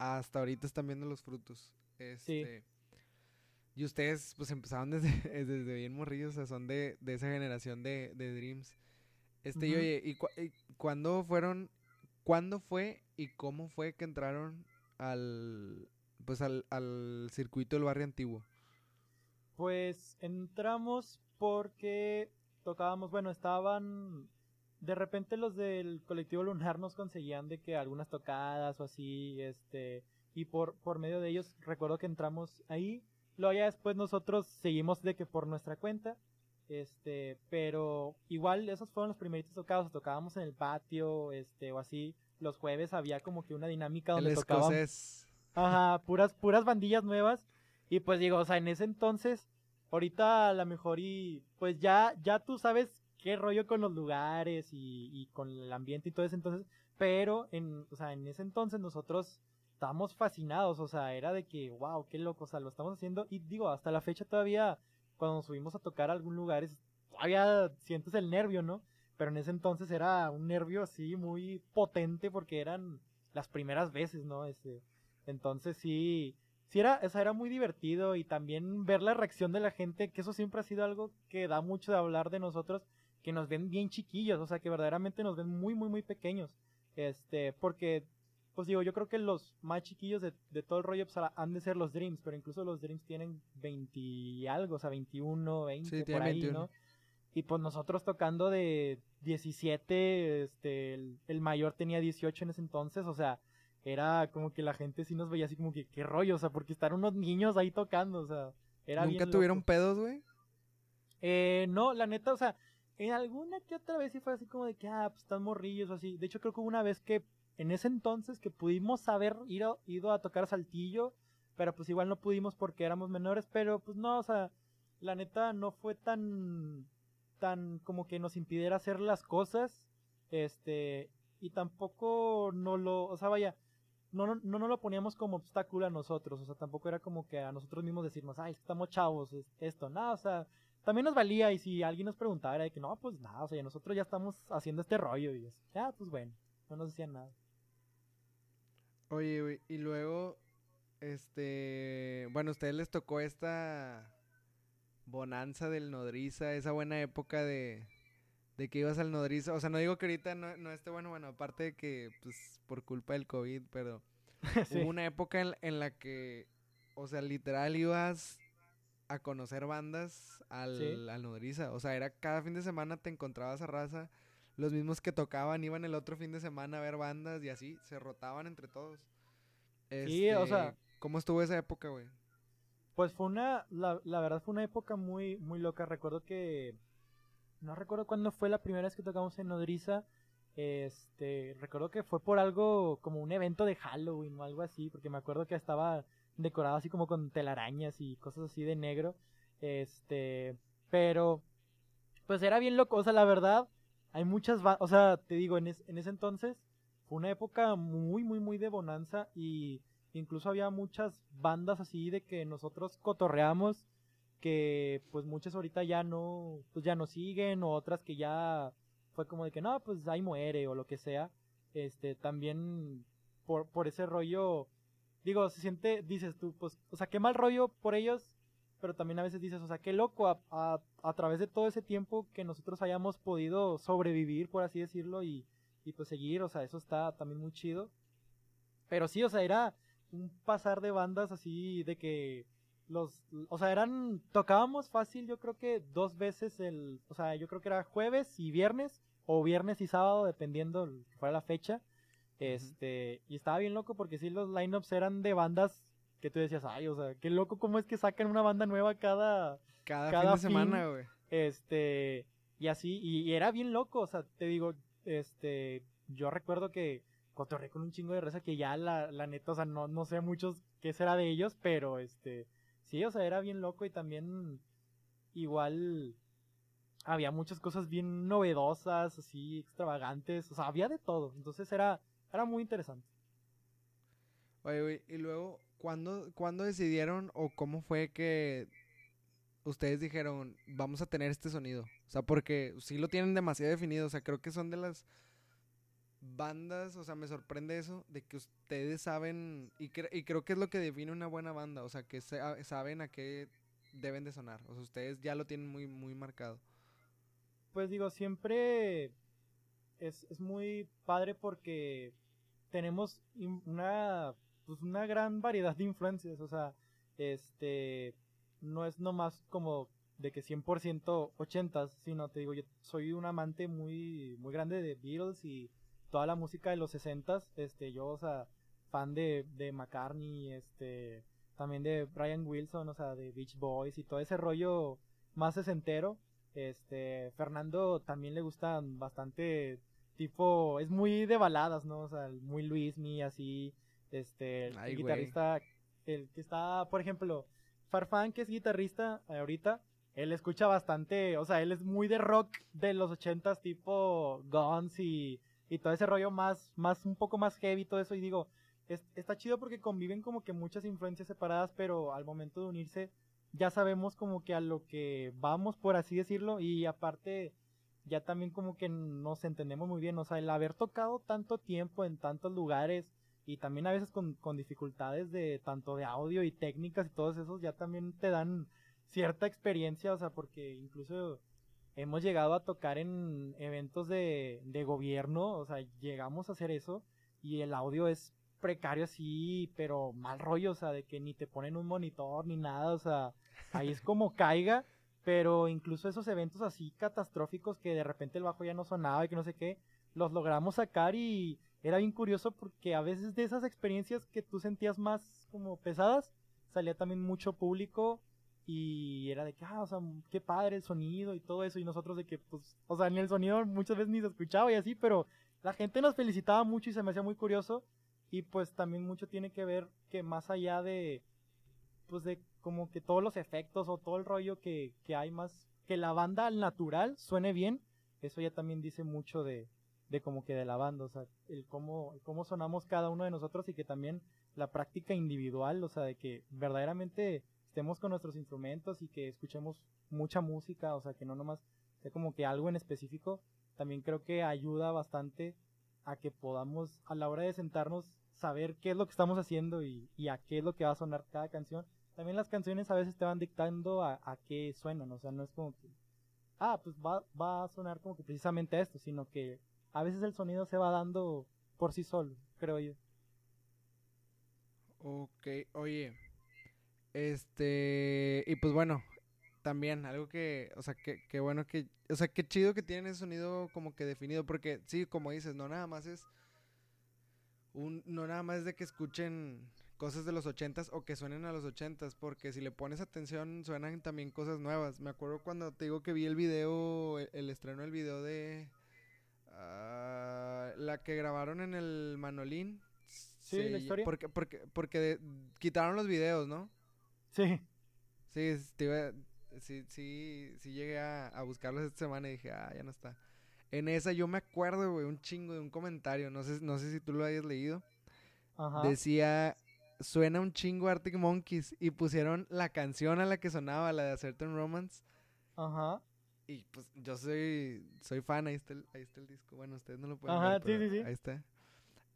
hasta ahorita están viendo los frutos. Este, Y ustedes pues empezaron desde, desde bien morrillos, o sea, son de, de esa generación de, de Dreams. Este, y oye, ¿y, cuándo fueron, cuándo fue y cómo fue que entraron al, pues al, al circuito del barrio antiguo? Pues entramos porque tocábamos, bueno, estaban, de repente los del colectivo lunar nos conseguían de que algunas tocadas o así, este, y por, por medio de ellos recuerdo que entramos ahí, luego ya después nosotros seguimos de que por nuestra cuenta, este, pero igual esos fueron los primeritos tocados, tocábamos en el patio, este, o así. Los jueves había como que una dinámica donde tocábamos. Ajá, puras, puras bandillas nuevas. Y pues digo, o sea, en ese entonces, ahorita a lo mejor y pues ya, ya tú sabes qué rollo con los lugares y, con el ambiente y todo eso entonces, pero en, o sea, en ese entonces nosotros estábamos fascinados, o sea, era de que, wow, qué loco, o sea, lo estamos haciendo y digo, hasta la fecha todavía cuando nos subimos a tocar a algún lugar, todavía sientes el nervio, ¿no? Pero en ese entonces era un nervio así muy potente porque eran las primeras veces, ¿no? Este, entonces sí, sí era, o era muy divertido y también ver la reacción de la gente, que eso siempre ha sido algo que da mucho de hablar de nosotros, que nos ven bien chiquillos, o sea, que verdaderamente nos ven muy, muy, muy pequeños. Este, porque pues digo, yo creo que los más chiquillos de, de todo el rollo pues, han de ser los Dreams, pero incluso los Dreams tienen 20 y algo, o sea, 21, 20, por ahí, ¿no? Y pues nosotros tocando de 17, este, el, mayor tenía 18 en ese entonces, o sea, era como que la gente sí nos veía así como que, qué rollo, o sea, porque están unos niños ahí tocando, o sea, era ¿Nunca tuvieron pedos, güey? Eh, no, la neta, o sea, en alguna que otra vez sí fue así como de que, ah, pues están morrillos o así. De hecho, creo que una vez que en ese entonces que pudimos haber ido, a tocar Saltillo, pero pues igual no pudimos porque éramos menores, pero pues no, o sea, la neta no fue tan, tan como que nos impidiera hacer las cosas, este, y tampoco no lo, o sea, vaya, no, no, no nos lo poníamos como obstáculo a nosotros, o sea, tampoco era como que a nosotros mismos decirnos, ay, estamos chavos, esto, nada, o sea, también nos valía y si alguien nos preguntaba era de que no, pues nada, o sea, nosotros ya estamos haciendo este rollo y ya, pues bueno, no nos decían nada. Oye, güey, y luego, este, bueno, a ustedes les tocó esta bonanza del nodriza, esa buena época de, de que ibas al nodriza. O sea, no digo que ahorita no, no esté bueno, bueno, aparte de que, pues, por culpa del COVID, pero hubo una época en, en, la que, o sea, literal ibas a conocer bandas al, al nodriza. O sea, era cada fin de semana te encontrabas a raza los mismos que tocaban iban el otro fin de semana a ver bandas y así, se rotaban entre todos. sí, o sea. Este, ¿Cómo estuvo esa época, güey? Pues fue una, la, la, verdad fue una época muy, muy loca. Recuerdo que, no recuerdo cuándo fue la primera vez que tocamos en Nodriza. Este, recuerdo que fue por algo como un evento de Halloween o algo así, porque me acuerdo que estaba decorado así como con telarañas y cosas así de negro. Este, Pero, pues era bien loco, o sea, la verdad, hay muchas, o sea, te digo, en, en ese entonces fue una época muy, muy, muy de bonanza y incluso había muchas bandas así de que nosotros cotorreamos que pues muchas ahorita ya no, pues ya no siguen o otras que ya fue como de que no, pues ahí muere o lo que sea. Este, también por, por ese rollo, digo, se siente, dices tú, pues, o sea, qué mal rollo por ellos, pero también a veces dices, o sea, qué loco a, a, a través de todo ese tiempo que nosotros hayamos podido sobrevivir, por así decirlo, y, y pues seguir, o sea, eso está también muy chido. Pero sí, o sea, era un pasar de bandas así de que los, o sea, eran, tocábamos fácil, yo creo que dos veces el, o sea, yo creo que era jueves y viernes, o viernes y sábado, dependiendo que fuera la fecha. Este, y estaba bien loco porque sí, los lineups eran de bandas que tú decías, ay, o sea, qué loco cómo es que sacan una banda nueva cada, cada, fin de semana, güey. Este, y así, y, era bien loco, o sea, te digo, este, yo recuerdo que cotorré con un chingo de reza que ya la, la neta, o sea, no, no sé muchos qué será de ellos, pero este, sí, o sea, era bien loco y también igual había muchas cosas bien novedosas, así, extravagantes, o sea, había de todo, entonces era, era muy interesante. Oye, güey, y luego, ¿cuándo, ¿cuándo decidieron o cómo fue que ustedes dijeron, vamos a tener este sonido? O sea, porque sí lo tienen demasiado definido, o sea, creo que son de las bandas, o sea, me sorprende eso, de que ustedes saben, y, y creo que es lo que define una buena banda, o sea, que saben a qué deben de sonar, o sea, ustedes ya lo tienen muy, muy marcado. Pues digo, siempre es, es muy padre porque tenemos una, pues una gran variedad de influencias, o sea, este, no es nomás como de que 100% 80 sino te digo, yo soy un amante muy, muy grande de Beatles y toda la música de los 60 este, yo, o sea, fan de, de McCartney, este, también de Brian Wilson, o sea, de Beach Boys y todo ese rollo más sesentero. Este, Fernando también le gusta bastante, tipo, es muy de baladas, ¿no? O sea, muy Luis Mi, así, este, el, guitarrista, el que está, por ejemplo, Farfán, que es guitarrista ahorita, él escucha bastante, o sea, él es muy de rock de los ochentas, tipo Guns y y todo ese rollo más, más, un poco más heavy, todo eso, y digo, está chido porque conviven como que muchas influencias separadas, pero al momento de unirse ya sabemos como que a lo que vamos, por así decirlo, y aparte ya también como que nos entendemos muy bien, o sea, el haber tocado tanto tiempo en tantos lugares y también a veces con, con dificultades de tanto de audio y técnicas y todos esos ya también te dan cierta experiencia, o sea, porque incluso hemos llegado a tocar en eventos de, de gobierno, o sea, llegamos a hacer eso y el audio es precario así, pero mal rollo, o sea, de que ni te ponen un monitor ni nada, o sea, ahí es como caiga, pero incluso esos eventos así catastróficos que de repente el bajo ya no sonaba y que no sé qué, los logramos sacar y era bien curioso porque a veces de esas experiencias que tú sentías más como pesadas, salía también mucho público y era de que, ah, o sea, qué padre el sonido y todo eso. Y nosotros de que, pues, o sea, ni el sonido muchas veces ni se escuchaba y así, pero la gente nos felicitaba mucho y se me hacía muy curioso. Y pues también mucho tiene que ver que más allá de, pues de como que todos los efectos o todo el rollo que, que hay más, que la banda al natural suene bien, eso ya también dice mucho de, de como que de la banda, o sea, el cómo, el cómo sonamos cada uno de nosotros y que también la práctica individual, o sea, de que verdaderamente estemos con nuestros instrumentos y que escuchemos mucha música, o sea, que no nomás sea como que algo en específico, también creo que ayuda bastante a que podamos a la hora de sentarnos saber qué es lo que estamos haciendo y, a qué es lo que va a sonar cada canción. También las canciones a veces te van dictando a, a qué suenan, o sea, no es como que, ah, pues va, va a sonar como que precisamente esto, sino que a veces el sonido se va dando por sí solo, creo yo. Ok, oye, este, y pues bueno, también algo que, o sea, que, bueno que, o sea, qué chido que tienen ese sonido como que definido, porque sí, como dices, no nada más es un, no nada más es de que escuchen cosas de los ochentas o que suenen a los ochentas, porque si le pones atención suenan también cosas nuevas. Me acuerdo cuando te digo que vi el video, el, estreno del video de ah, la que grabaron en el Manolín. Sí, la historia. Porque, porque, porque quitaron los videos, ¿no? Sí. Sí, te sí, sí, sí llegué a, a buscarlos esta semana y dije, ah, ya no está. En esa yo me acuerdo, güey, un chingo de un comentario, no sé, no sé si tú lo hayas leído. Ajá. Decía, suena un chingo Arctic Monkeys y pusieron la canción a la que sonaba, la de A Certain Romance. Ajá. Y pues yo soy soy fan, ahí está el, ahí está el disco. Bueno, ustedes no lo pueden Ajá, ver, sí, sí, sí. ahí está.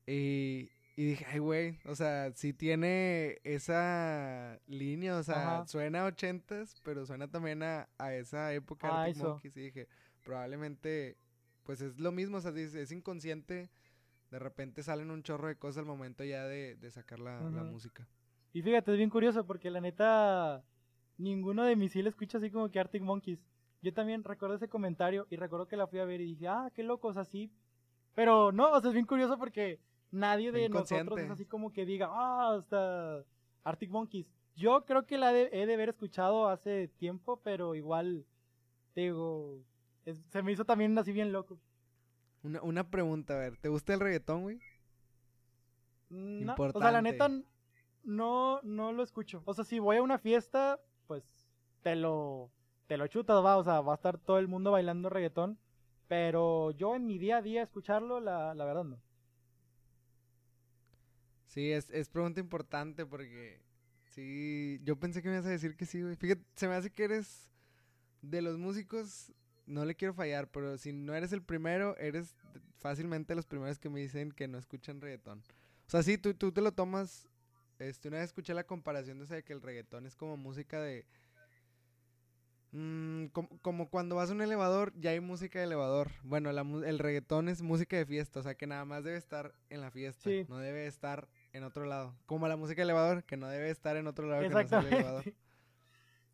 Y, y dije, ay, güey, o sea, sí tiene esa línea, o sea, suena a ochentas, pero suena también a, a esa época de Arctic Monkeys. Y dije, probablemente, pues es lo mismo, o sea, es, inconsciente. De repente salen un chorro de cosas al momento ya de, de sacar la, la música. Y fíjate, es bien curioso porque la neta, ninguno de mis sí le escucha así como que Arctic Monkeys. Yo también recuerdo ese comentario y recuerdo que la fui a ver y dije, ah, qué locos así. Pero no, o sea, es bien curioso porque nadie de nosotros es así como que diga, ah, hasta Arctic Monkeys. Yo creo que la he de haber escuchado hace tiempo, pero igual, digo, se me hizo también así bien loco. Una, una pregunta, a ver, ¿te gusta el reggaetón, güey? No, o sea, la neta, no, no lo escucho. O sea, si voy a una fiesta, pues te lo te lo chutas, va, o sea, va a estar todo el mundo bailando reggaetón, pero yo en mi día a día escucharlo, la, la verdad no. Sí, es, es pregunta importante porque sí, yo pensé que me ibas a decir que sí, güey. Fíjate, se me hace que eres de los músicos, no le quiero fallar, pero si no eres el primero, eres fácilmente los primeros que me dicen que no escuchan reggaetón. O sea, sí, tú, tú te lo tomas, este, una vez escuché la comparación de, que el reggaetón es como música de Mm, como, cuando vas a un elevador, ya hay música de elevador. Bueno, el reggaetón es música de fiesta, o sea que nada más debe estar en la fiesta, no debe estar en otro lado. Como la música de elevador, que no debe estar en otro lado que no sea el elevador.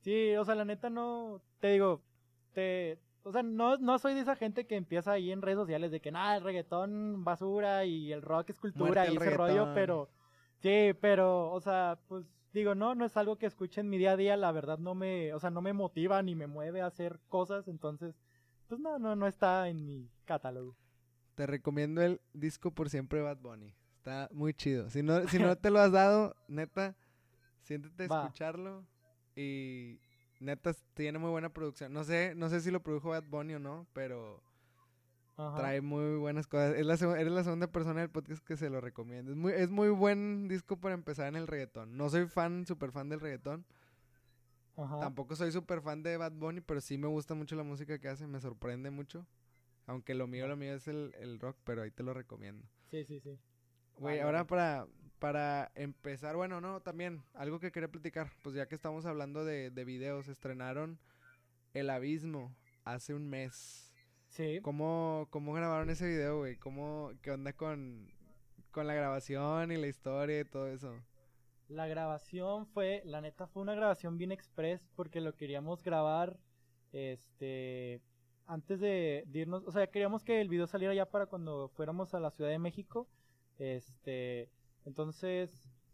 Sí, o sea, la neta no, te digo, te, o sea, no, no soy de esa gente que empieza ahí en redes sociales de que nada, el reggaetón basura y el rock es cultura y ese rollo, pero, sí, pero, o sea, pues digo, no, no es algo que escuche en mi día a día, la verdad no me, o sea, no me motiva ni me mueve a hacer cosas, entonces, pues no, no, no está en mi catálogo. Te recomiendo el disco por siempre Bad Bunny. Está muy chido. Si no, si no te lo has dado, neta, siéntete a escucharlo y neta tiene muy buena producción. No sé, no sé si lo produjo Bad Bunny o no, pero Trae muy buenas cosas. Es la, eres la segunda persona del podcast que se lo recomiendo. Es muy, es muy buen disco para empezar en el reggaetón. No soy fan, súper fan del reggaetón. Tampoco soy súper fan de Bad Bunny, pero sí me gusta mucho la música que hace. Me sorprende mucho. Aunque lo mío, lo mío es el, rock, pero ahí te lo recomiendo. Sí, sí, sí. Güey, ahora para, para empezar, bueno, no, también, algo que quería platicar. Pues ya que estamos hablando de, de videos, estrenaron El Abismo hace un mes. Sí. ¿Cómo, cómo grabaron ese video, güey? ¿Cómo, qué onda con, con la grabación y la historia y todo eso? La grabación fue, la neta fue una grabación bien express porque lo queríamos grabar, este, antes de, irnos, o sea, queríamos que el video saliera ya para cuando fuéramos a la Ciudad de México, este, entonces,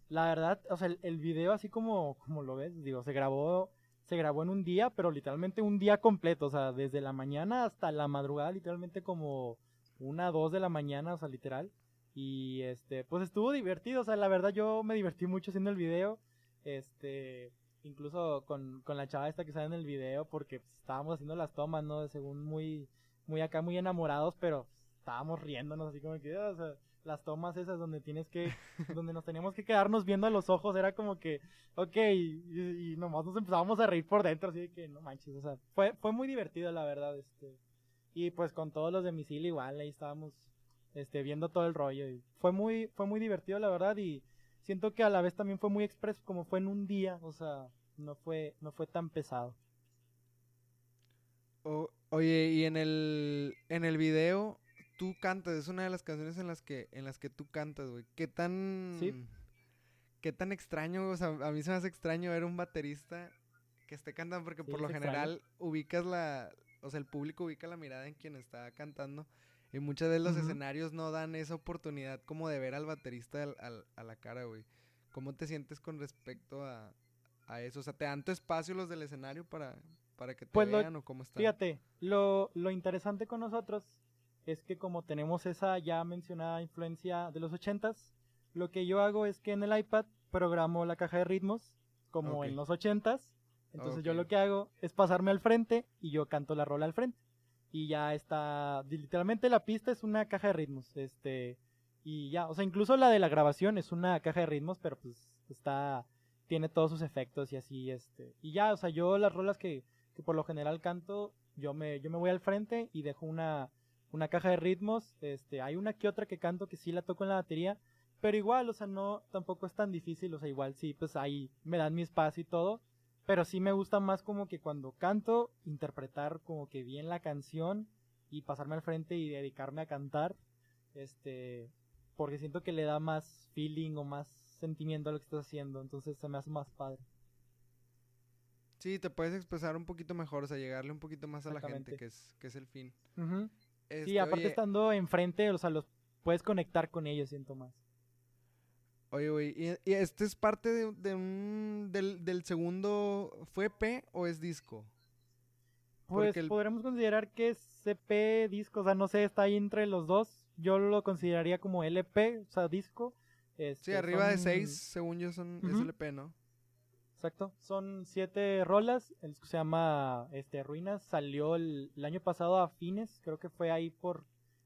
la verdad, o sea, el, video así como, como lo ves, digo, se grabó se grabó en un día, pero literalmente un día completo, o sea, desde la mañana hasta la madrugada, literalmente como una, dos de la mañana, o sea, literal. Y este, pues estuvo divertido, o sea, la verdad yo me divertí mucho haciendo el video, este, incluso con, con la chava esta que sale en el video, porque estábamos haciendo las tomas, ¿no? Según muy, muy acá, muy enamorados, pero estábamos riéndonos así como que, o sea, las tomas esas donde tienes que, donde nos teníamos que quedarnos viendo a los ojos, era como que, ok, y, nomás nos empezábamos a reír por dentro, así que no manches, o sea, fue, fue muy divertido la verdad, este, y pues con todos los de misil igual, ahí estábamos, este, viendo todo el rollo, y fue muy, fue muy divertido la verdad, y siento que a la vez también fue muy expreso, como fue en un día, o sea, no fue, no fue tan pesado. oye, y en el, en el video, tú cantas, es una de las canciones en las que, en las que tú cantas, güey. ¿Qué tan... ¿Sí? ¿Qué tan extraño? O sea, a mí se me hace extraño ver un baterista que esté cantando porque por lo general ubicas la... O sea, el público ubica la mirada en quien está cantando. Y muchas veces los escenarios no dan esa oportunidad como de ver al baterista a la cara, güey. ¿Cómo te sientes con respecto a, a eso? O sea, ¿te dan tu espacio los del escenario para, para que te pues vean o cómo está? Fíjate, lo, lo interesante con nosotros es que como tenemos esa ya mencionada influencia de los ochentas, lo que yo hago es que en el iPad programo la caja de ritmos como en los ochentas. Entonces yo lo que hago es pasarme al frente y yo canto la rola al frente. Y ya está, literalmente la pista es una caja de ritmos, este, y ya, o sea, incluso la de la grabación es una caja de ritmos, pero pues está, tiene todos sus efectos y así, este, y ya, o sea, yo las rolas que, que por lo general canto, yo me, yo me voy al frente y dejo una, una caja de ritmos, este, hay una que otra que canto que sí la toco en la batería, pero igual, o sea, no, tampoco es tan difícil, o sea, igual sí, pues ahí me dan mi espacio y todo, pero sí me gusta más como que cuando canto, interpretar como que bien la canción y pasarme al frente y dedicarme a cantar. Este, porque siento que le da más feeling o más sentimiento a lo que estás haciendo, entonces se me hace más padre. Sí, te puedes expresar un poquito mejor, o sea, llegarle un poquito más a la gente, que es, que es el fin. Este, aparte estando enfrente, o sea, los puedes conectar con ellos, siento más. Oye, güey, ¿y, este es parte de, un, del, segundo, fue P o es disco? Pues podremos considerar que es CP, disco, o sea, no sé, está ahí entre los dos. Yo lo consideraría como LP, o sea, disco. Este, sí, arriba de seis, según yo, son, es LP, ¿no? Exacto, son siete rolas, el disco se llama este, Ruinas, salió el, el año pasado a fines, creo que fue ahí por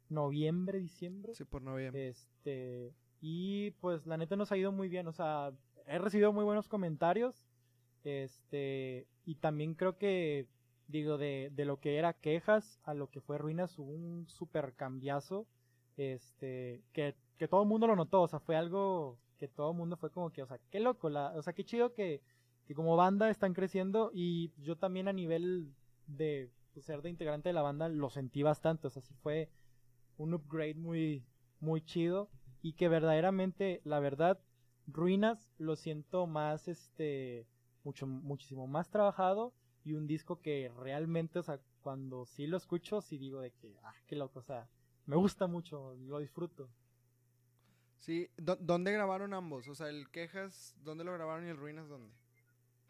noviembre, diciembre. Sí, por noviembre. Este, y pues la neta nos ha ido muy bien, o sea, he recibido muy buenos comentarios. Este, y también creo que, digo, de, de lo que era quejas a lo que fue ruinas hubo un super cambiazo. Este, que, que todo el mundo lo notó, o sea, fue algo que todo el mundo fue como que, o sea, qué loco, la, o sea, qué chido que, que como banda están creciendo y yo también a nivel de pues, ser de integrante de la banda lo sentí bastante, o sea, sí fue un upgrade muy, muy chido y que verdaderamente, la verdad, Ruinas lo siento más, este, mucho, muchísimo más trabajado y un disco que realmente, o sea, cuando sí lo escucho, sí digo de que, ah, qué loco, o sea, me gusta mucho, lo disfruto. Sí, ¿dónde grabaron ambos? O sea, el Quejas, ¿dónde lo grabaron y el Ruinas dónde?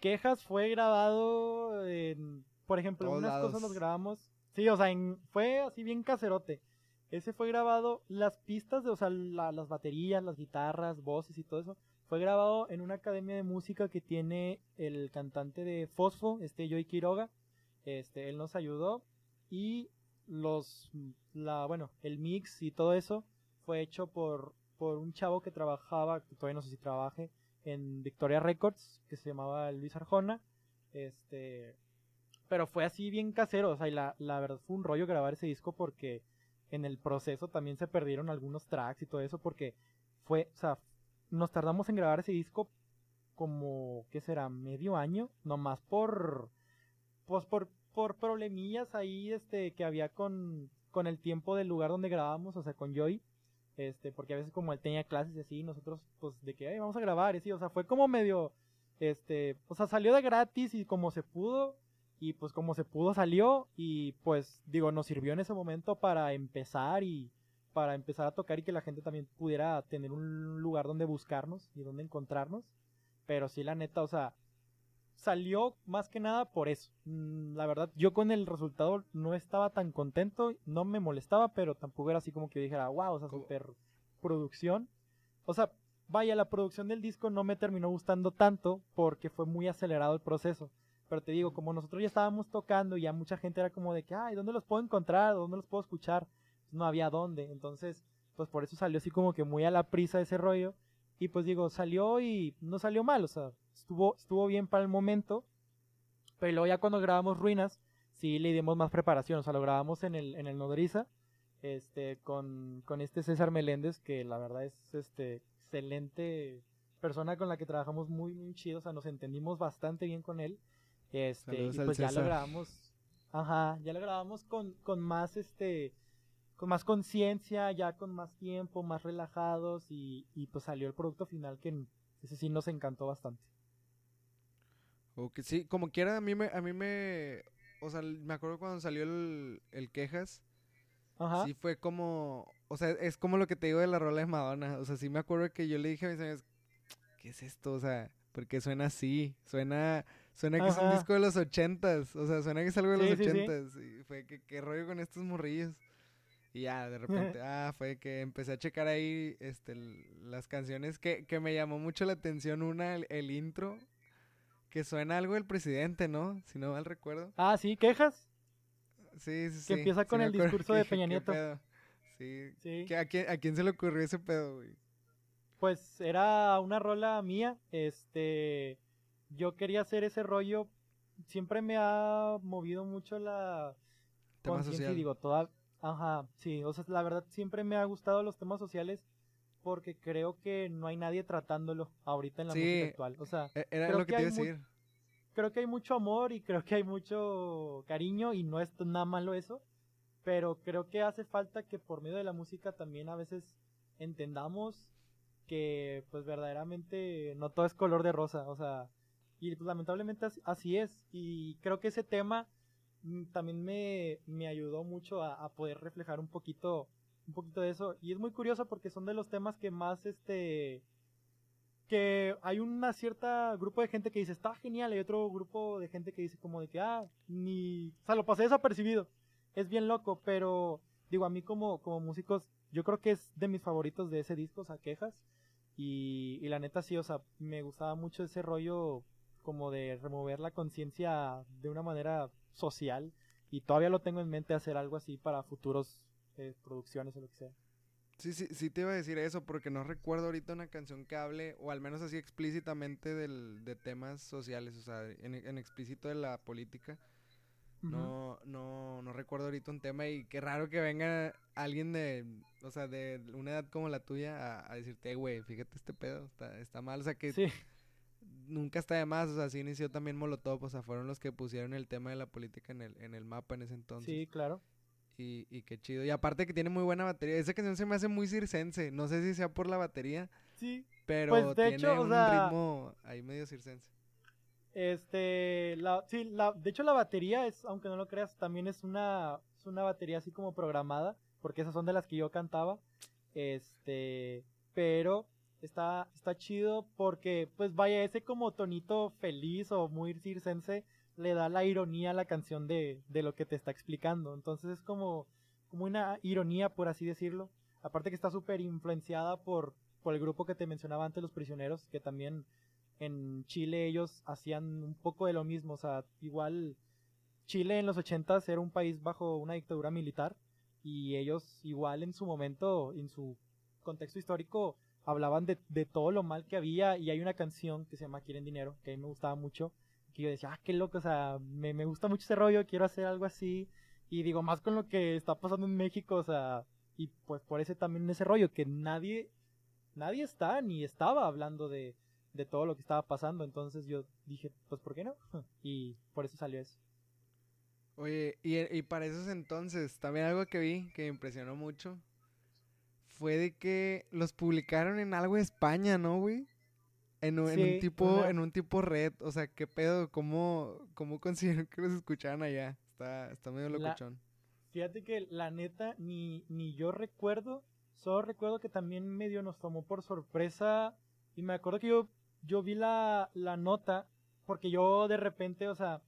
Quejas fue grabado en, por ejemplo, unas cosas los grabamos, sí, o sea, fue así bien caserote. Ese fue grabado, las pistas, de, o sea, las baterías, las guitarras, voces y todo eso, fue grabado en una academia de música que tiene el cantante de Fosfo, este Joey Quiroga. Este, él nos ayudó y los, la, bueno, el mix y todo eso fue hecho por, por un chavo que trabajaba, que todavía no sé si trabaje, en Victoria Records, que se llamaba Luis Arjona. Este, pero fue así bien casero, o sea, y la, la verdad fue un rollo grabar ese disco porque en el proceso también se perdieron algunos tracks y todo eso porque fue, o sea, nos tardamos en grabar ese disco como, ¿qué será? Medio año, nomás por, pues por, por problemillas ahí, este, que había con, con el tiempo del lugar donde grabábamos, o sea, con Joy, este, porque a veces como él tenía clases y así, nosotros, pues, de que, vamos a grabar, y así, o sea, fue como medio, este, o sea, salió de gratis y como se pudo, y pues como se pudo salió y pues digo, nos sirvió en ese momento para empezar y para empezar a tocar y que la gente también pudiera tener un lugar donde buscarnos y donde encontrarnos. Pero sí, la neta, o sea, salió más que nada por eso. Mm, la verdad, yo con el resultado no estaba tan contento, no me molestaba, pero tampoco era así como que dijera, wow, o sea, super producción. O sea, vaya, la producción del disco no me terminó gustando tanto porque fue muy acelerado el proceso. Pero te digo, como nosotros ya estábamos tocando y ya mucha gente era como de que, ay, ¿dónde los puedo encontrar? ¿Dónde los puedo escuchar? No había dónde. Entonces, pues por eso salió así como que muy a la prisa ese rollo. Y pues digo, salió y no salió mal, o sea, estuvo, estuvo bien para el momento. Pero luego ya cuando grabamos Ruinas, sí le dimos más preparación, o sea, lo grabamos en el, en el Nodriza, este, con, con este César Meléndez, que la verdad es este excelente persona con la que trabajamos muy, muy chido, o sea, nos entendimos bastante bien con él. Este, y pues ya lo grabamos. Ajá, ya lo grabamos con, con más este con más conciencia, ya con más tiempo, más relajados y, y pues salió el producto final que ese sí nos encantó bastante. Ok, sí, como quiera a mí me a mí me o sea, me acuerdo cuando salió el, el quejas. Ajá. Sí fue como, o sea, es como lo que te digo de la rola de Madonna, o sea, sí me acuerdo que yo le dije a mis amigos, ¿qué es esto? O sea, porque suena así, suena Suena que es un disco de los ochentas. O sea, suena que es algo de los ochentas. Y fue que qué rollo con estos morrillos. Y ya, de repente, ah, fue que empecé a checar ahí este, las canciones que, que me llamó mucho la atención. Una, el, intro, que suena algo del presidente, ¿no? Si no mal recuerdo. Ah, sí, quejas. Sí, sí, sí. Que empieza con el discurso de Peña Nieto. Sí. sí. ¿A, quién, ¿A quién se le ocurrió ese pedo, güey? Pues era una rola mía. Este. Yo quería hacer ese rollo. Siempre me ha movido mucho la conciencia y digo, toda. Ajá, sí. O sea, la verdad siempre me ha gustado los temas sociales porque creo que no hay nadie tratándolo ahorita en la música actual. O sea, e-, era lo que, te iba a decir. Creo que hay mucho amor y creo que hay mucho cariño y no es nada malo eso, pero creo que hace falta que por medio de la música también a veces entendamos que pues verdaderamente no todo es color de rosa, o sea, y pues lamentablemente así es y creo que ese tema mm, también me, me ayudó mucho a, a poder reflejar un poquito un poquito de eso. Y es muy curioso porque son de los temas que más, este, que hay una cierta grupo de gente que dice, está genial, y otro grupo de gente que dice como de que, ah, ni, o sea, lo pasé desapercibido. Es bien loco, pero digo, a mí como, como músicos, yo creo que es de mis favoritos de ese disco, o sea, quejas. Y, y la neta sí, o sea, me gustaba mucho ese rollo como de remover la conciencia de una manera social. Y todavía lo tengo en mente hacer algo así para futuros producciones o lo que sea. Sí, sí, sí te iba a decir eso, porque no recuerdo ahorita una canción que hable, o al menos así explícitamente del, de temas sociales, o sea, en, explícito de la política. No, no, no recuerdo ahorita un tema y qué raro que venga alguien de, o sea, de una edad como la tuya a, decirte, güey, fíjate este pedo, está, está mal, o sea que nunca está de más, o sea, así inició también Molotov, o sea, fueron los que pusieron el tema de la política en el, en el mapa en ese entonces. Sí, claro. Y, y qué chido. Y aparte que tiene muy buena batería. Esa canción se me hace muy circense. No sé si sea por la batería. Sí. Pero pues, tiene un ritmo ahí medio circense. Este, la, sí, la, de hecho la batería es, aunque no lo creas, también es una, es una batería así como programada, porque esas son de las que yo cantaba. Este, pero está, está chido porque, pues vaya, ese como tonito feliz o muy circense le da la ironía a la canción de, de lo que te está explicando. Entonces es como, como una ironía, por así decirlo. Aparte que está súper influenciada por, por el grupo que te mencionaba antes, Los Prisioneros, que también en Chile ellos hacían un poco de lo mismo. O sea, igual Chile en los ochentas era un país bajo una dictadura militar y ellos igual en su momento, en su contexto histórico, hablaban de, de todo lo mal que había y hay una canción que se llama Quieren Dinero, que a mí me gustaba mucho, que yo decía, ah, qué loco, o sea, me, me gusta mucho ese rollo, quiero hacer algo así. Y digo, más con lo que está pasando en México, o sea, y pues por ese también ese rollo, que nadie, nadie está ni estaba hablando de, de todo lo que estaba pasando. Entonces yo dije, pues ¿por qué no? Y por eso salió eso. Oye, y, y para esos entonces, también algo que vi que me impresionó mucho fue de que los publicaron en algo de España, ¿no, güey? En un, tipo, en un tipo red, o sea, ¿qué pedo? ¿Cómo, cómo consiguieron que los escucharan allá? Está, está medio locochón. fíjate que la neta, ni, ni yo recuerdo, solo recuerdo que también medio nos tomó por sorpresa, y me acuerdo que yo, yo vi la, la nota, porque yo de repente, o sea,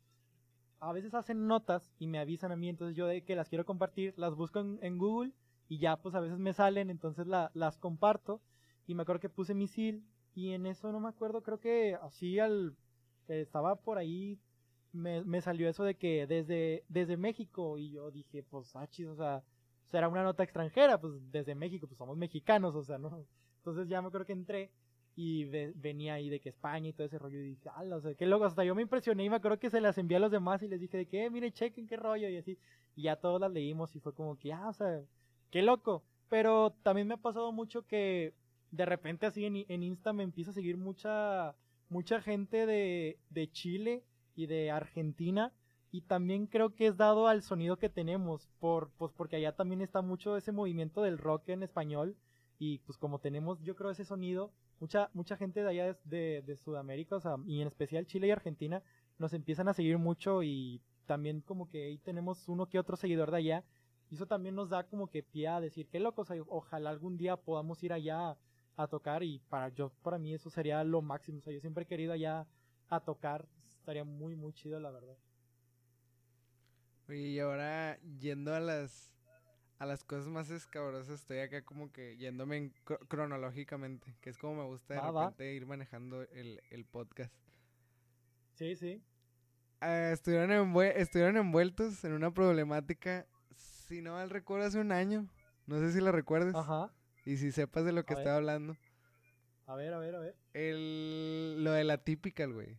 a veces hacen notas y me avisan a mí, entonces yo de que las quiero compartir, las busco en, en Google, y ya pues a veces me salen, entonces la, las comparto, y me acuerdo que puse misil y en eso no me acuerdo, creo que así al... Estaba por ahí, me, me salió eso de que desde, desde México y yo dije, pues, ah, o sea, será una nota extranjera, pues desde México, pues somos mexicanos, o sea, ¿no? Entonces ya me acuerdo que entré y venía ahí de que España y todo ese rollo y dije, ah, o sea, qué loco, hasta yo me impresioné y me acuerdo que se las envié a los demás y les dije de que, eh, mire, chequen qué rollo y así, y ya todos las leímos y fue como que, ah, o sea, qué loco, pero también me ha pasado mucho que de repente así en, en Insta me empieza a seguir mucha, mucha gente de, de Chile y de Argentina y también creo que es dado al sonido que tenemos, por, pues porque allá también está mucho ese movimiento del rock en español y pues como tenemos yo creo ese sonido, mucha, mucha gente de allá de, de, Sudamérica, o sea, y en especial Chile y Argentina, nos empiezan a seguir mucho y también como que ahí tenemos uno que otro seguidor de allá, y eso también nos da como que pie a decir, qué locos, ojalá algún día podamos ir allá a tocar y para yo para mí eso sería lo máximo, o sea, yo siempre he querido allá a tocar, estaría muy muy chido la verdad. y ahora yendo a las a las cosas más escabrosas, estoy acá como que yéndome cronológicamente, que es como me gusta de repente ir manejando el, el podcast. Sí, sí. Ah, estuvieron, estuvieron envueltos en una problemática, si no mal recuerdo, hace un año. No sé si la recuerdes. Ajá. Y si sepas de lo que estaba hablando. A ver, a ver, a ver. El, lo de la típica, güey.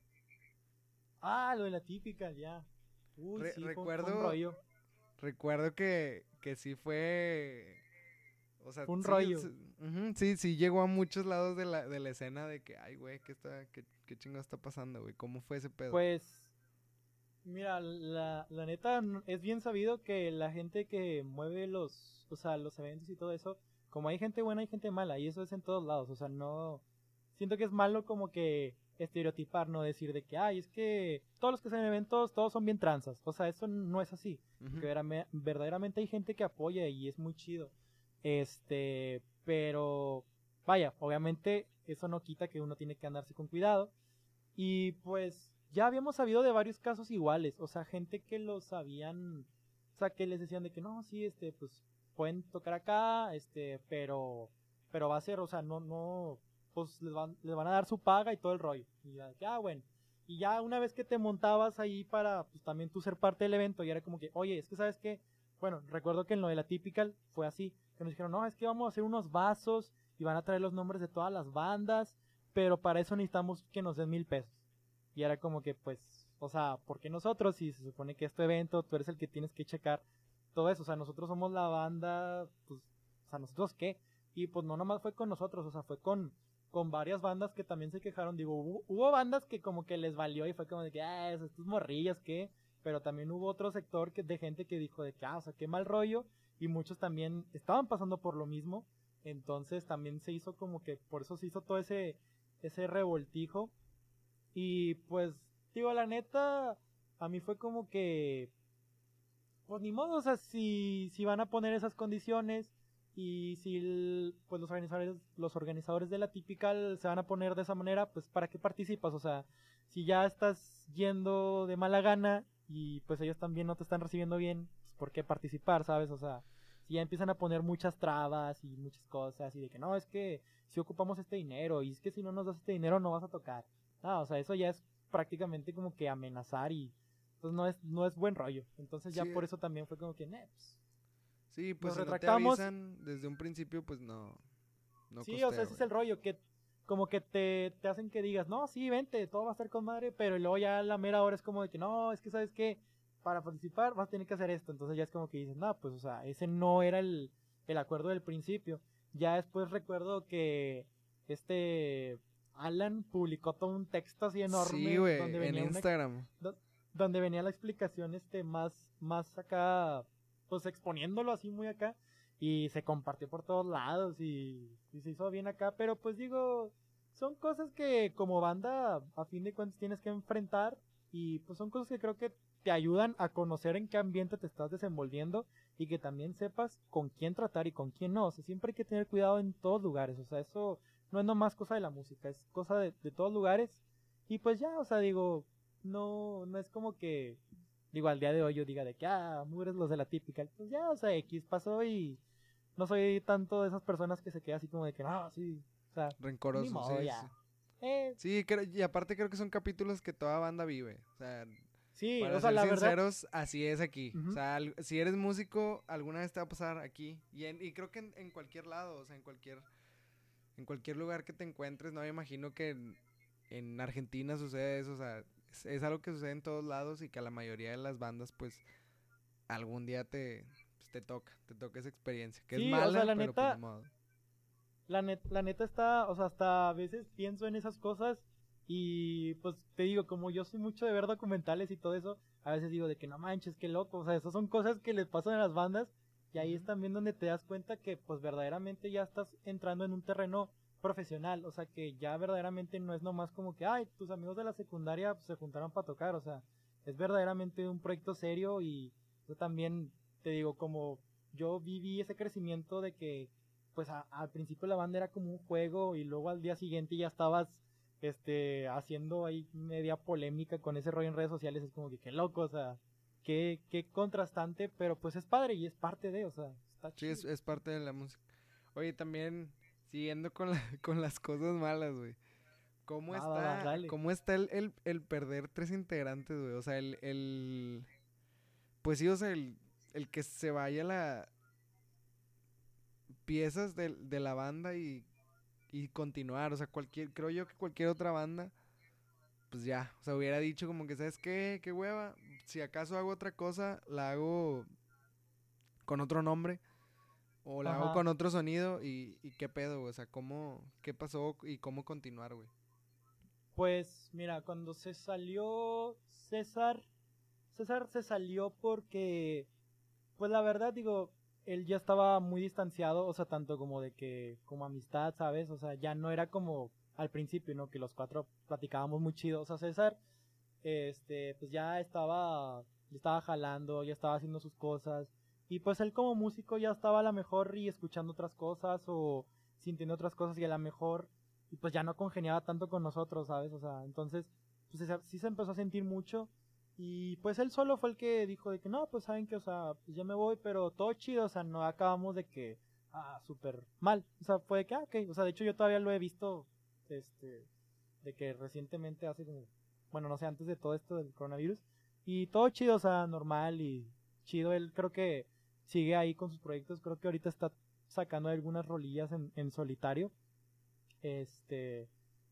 Ah, lo de la típica, ya. Uy, sí, recuerdo, recuerdo que, que sí fue... O sea, un rollo. Sí, sí, llegó a muchos lados de la, de la escena de que, ay, güey, ¿qué, está, qué, qué chingo está pasando, güey? ¿Cómo fue ese pedo? Pues, mira, la, la neta, es bien sabido que la gente que mueve los, o sea, los eventos y todo eso, como hay gente buena, hay gente mala, y eso es en todos lados, o sea, no, siento que es malo como que estereotipar, no decir de que, ay, es que todos los que hacen eventos, todos son bien tranzas, o sea, eso no es así, verdaderamente hay gente que apoya y es muy chido, este, pero, vaya, obviamente eso no quita que uno tiene que andarse con cuidado, y pues, ya habíamos sabido de varios casos iguales, o sea, gente que lo sabían, o sea, que les decían de que no, sí, este, pues pueden tocar acá, este, pero, pero va a ser, o sea, no, no, pues les van, les van a dar su paga y todo el rollo. Y ya, ah, bueno. Y ya una vez que te montabas ahí para, pues también tú ser parte del evento, y era como que, oye, es que sabes que, bueno, recuerdo que en lo de la Typical fue así, que nos dijeron, no, es que vamos a hacer unos vasos y van a traer los nombres de todas las bandas, pero para eso necesitamos que nos den mil pesos. Y era como que, pues, o sea, ¿por qué nosotros? Si se supone que este evento, tú eres el que tienes que checar todo eso. O sea, nosotros somos la banda, pues, o sea, ¿nosotros qué? Y pues no nomás fue con nosotros, o sea, fue con, con varias bandas que también se quejaron. Digo, hubo, bandas que como que les valió y fue como de que, ah, estos morrillas, ¿qué? Pero también hubo otro sector que, de gente que dijo de que, ah, o sea, qué mal rollo. Y muchos también estaban pasando por lo mismo. Entonces también se hizo como que, por eso se hizo todo ese, ese revoltijo. Y pues, digo, la neta, a mí fue como que, pues ni modo, o sea, si, si van a poner esas condiciones y si pues los organizadores, los organizadores de la Typical se van a poner de esa manera, pues ¿para qué participas? O sea, si ya estás yendo de mala gana y pues ellos también no te están recibiendo bien, pues ¿por qué participar, sabes? O sea, si ya empiezan a poner muchas trabas y muchas cosas y de que no, es que si ocupamos este dinero y es que si no nos das este dinero no vas a tocar. No, o sea, eso ya es prácticamente como que amenazar y pues no es, no es buen rollo. Entonces ya por eso también fue como que, neps. Sí, pues si no te avisan desde un principio, pues no. sí, o sea, ese es el rollo, que como que te, te, hacen que digas, no, sí, vente, todo va a estar con madre, pero luego ya la mera hora es como de que, no, es que sabes que para participar vas a tener que hacer esto. Entonces ya es como que dices, no, pues, o sea, ese no era el, el acuerdo del principio. Ya después recuerdo que este Alan publicó todo un texto así enorme. Sí, güey, en Instagram donde venía la explicación este más, más acá, pues exponiéndolo así muy acá, y se compartió por todos lados y, se hizo bien acá, pero pues digo, son cosas que como banda a fin de cuentas tienes que enfrentar y pues son cosas que creo que te ayudan a conocer en qué ambiente te estás desenvolviendo y que también sepas con quién tratar y con quién no. O sea, siempre hay que tener cuidado en todos lugares. O sea, eso no es nomás cosa de la música, es cosa de, de todos lugares. Y pues ya, o sea, digo, no, no es como que, digo, al día de hoy yo diga de que, ah, mugres los de la típica. Pues ya, o sea, X pasó y no soy tanto de esas personas que se quedan así como de que, no, sí, o sea, rencoroso, sí, ya. Eh, sí. y aparte creo que son capítulos que toda banda vive, o sea, Sí, para o sea, ser la sinceros, así es aquí. O sea, si eres músico, alguna vez te va a pasar aquí. Y, y creo que en, en, cualquier lado, o sea, en cualquier, en cualquier lugar que te encuentres, no me imagino que en, en Argentina sucede eso. O sea, es, algo que sucede en todos lados y que a la mayoría de las bandas, pues, algún día te, pues, te toca, te toca esa experiencia. Que es mala, la pero pues, neta, La, la neta está, o sea, hasta a veces pienso en esas cosas y pues te digo, como yo soy mucho de ver documentales y todo eso, a veces digo de que no manches, qué loco, o sea, esas son cosas que les pasan a las bandas y ahí es también donde te das cuenta que pues verdaderamente ya estás entrando en un terreno profesional, o sea que ya verdaderamente no es nomás como que, ay, tus amigos de la secundaria pues, se juntaron para tocar, o sea, es verdaderamente un proyecto serio y yo también te digo, como yo viví ese crecimiento de que, pues al principio la banda era como un juego y luego al día siguiente ya estabas, este, haciendo ahí media polémica con ese rollo en redes sociales, es como que qué loco, o sea, qué, qué contrastante, pero pues es padre y es parte de, o sea, está chido. Sí, es, es parte de la música. Oye, también siguiendo con, la, con las cosas malas, güey. ¿Cómo está, ¿cómo está el, el, perder tres integrantes, güey? O sea, el, el... Pues sí, o sea, el, el que se vaya la... Piezas de, de la banda y, y continuar. O sea, cualquier... Creo yo que cualquier otra banda pues ya, o sea, hubiera dicho como que, ¿sabes qué? ¿Qué hueva? Si acaso hago otra cosa, la hago con otro nombre o la hago con otro sonido y, y qué pedo, güey? O sea, ¿cómo, qué pasó y cómo continuar, güey? Pues mira, cuando se salió César, César se salió porque, pues la verdad digo, él ya estaba muy distanciado, o sea, tanto como de que, como amistad, ¿sabes? O sea, ya no era como al principio, ¿no? Que los cuatro platicábamos muy chido. O sea, César, este, pues ya estaba, ya estaba jalando, ya estaba haciendo sus cosas. Y pues él como músico ya estaba a lo mejor y escuchando otras cosas o sintiendo otras cosas y a lo mejor, y pues ya no congeniaba tanto con nosotros, ¿sabes? O sea, entonces, pues sí se empezó a sentir mucho. Y pues él solo fue el que dijo de que no, pues saben que, o sea, pues ya me voy, pero todo chido, o sea, no acabamos de que, ah, súper mal. O sea, fue de que, ah, ok, o sea, de hecho yo todavía lo he visto este, de que recientemente hace como, bueno, no sé, antes de todo esto del coronavirus, y todo chido, o sea, normal y chido, él creo que sigue ahí con sus proyectos, creo que ahorita está sacando algunas rolillas en, en solitario, este,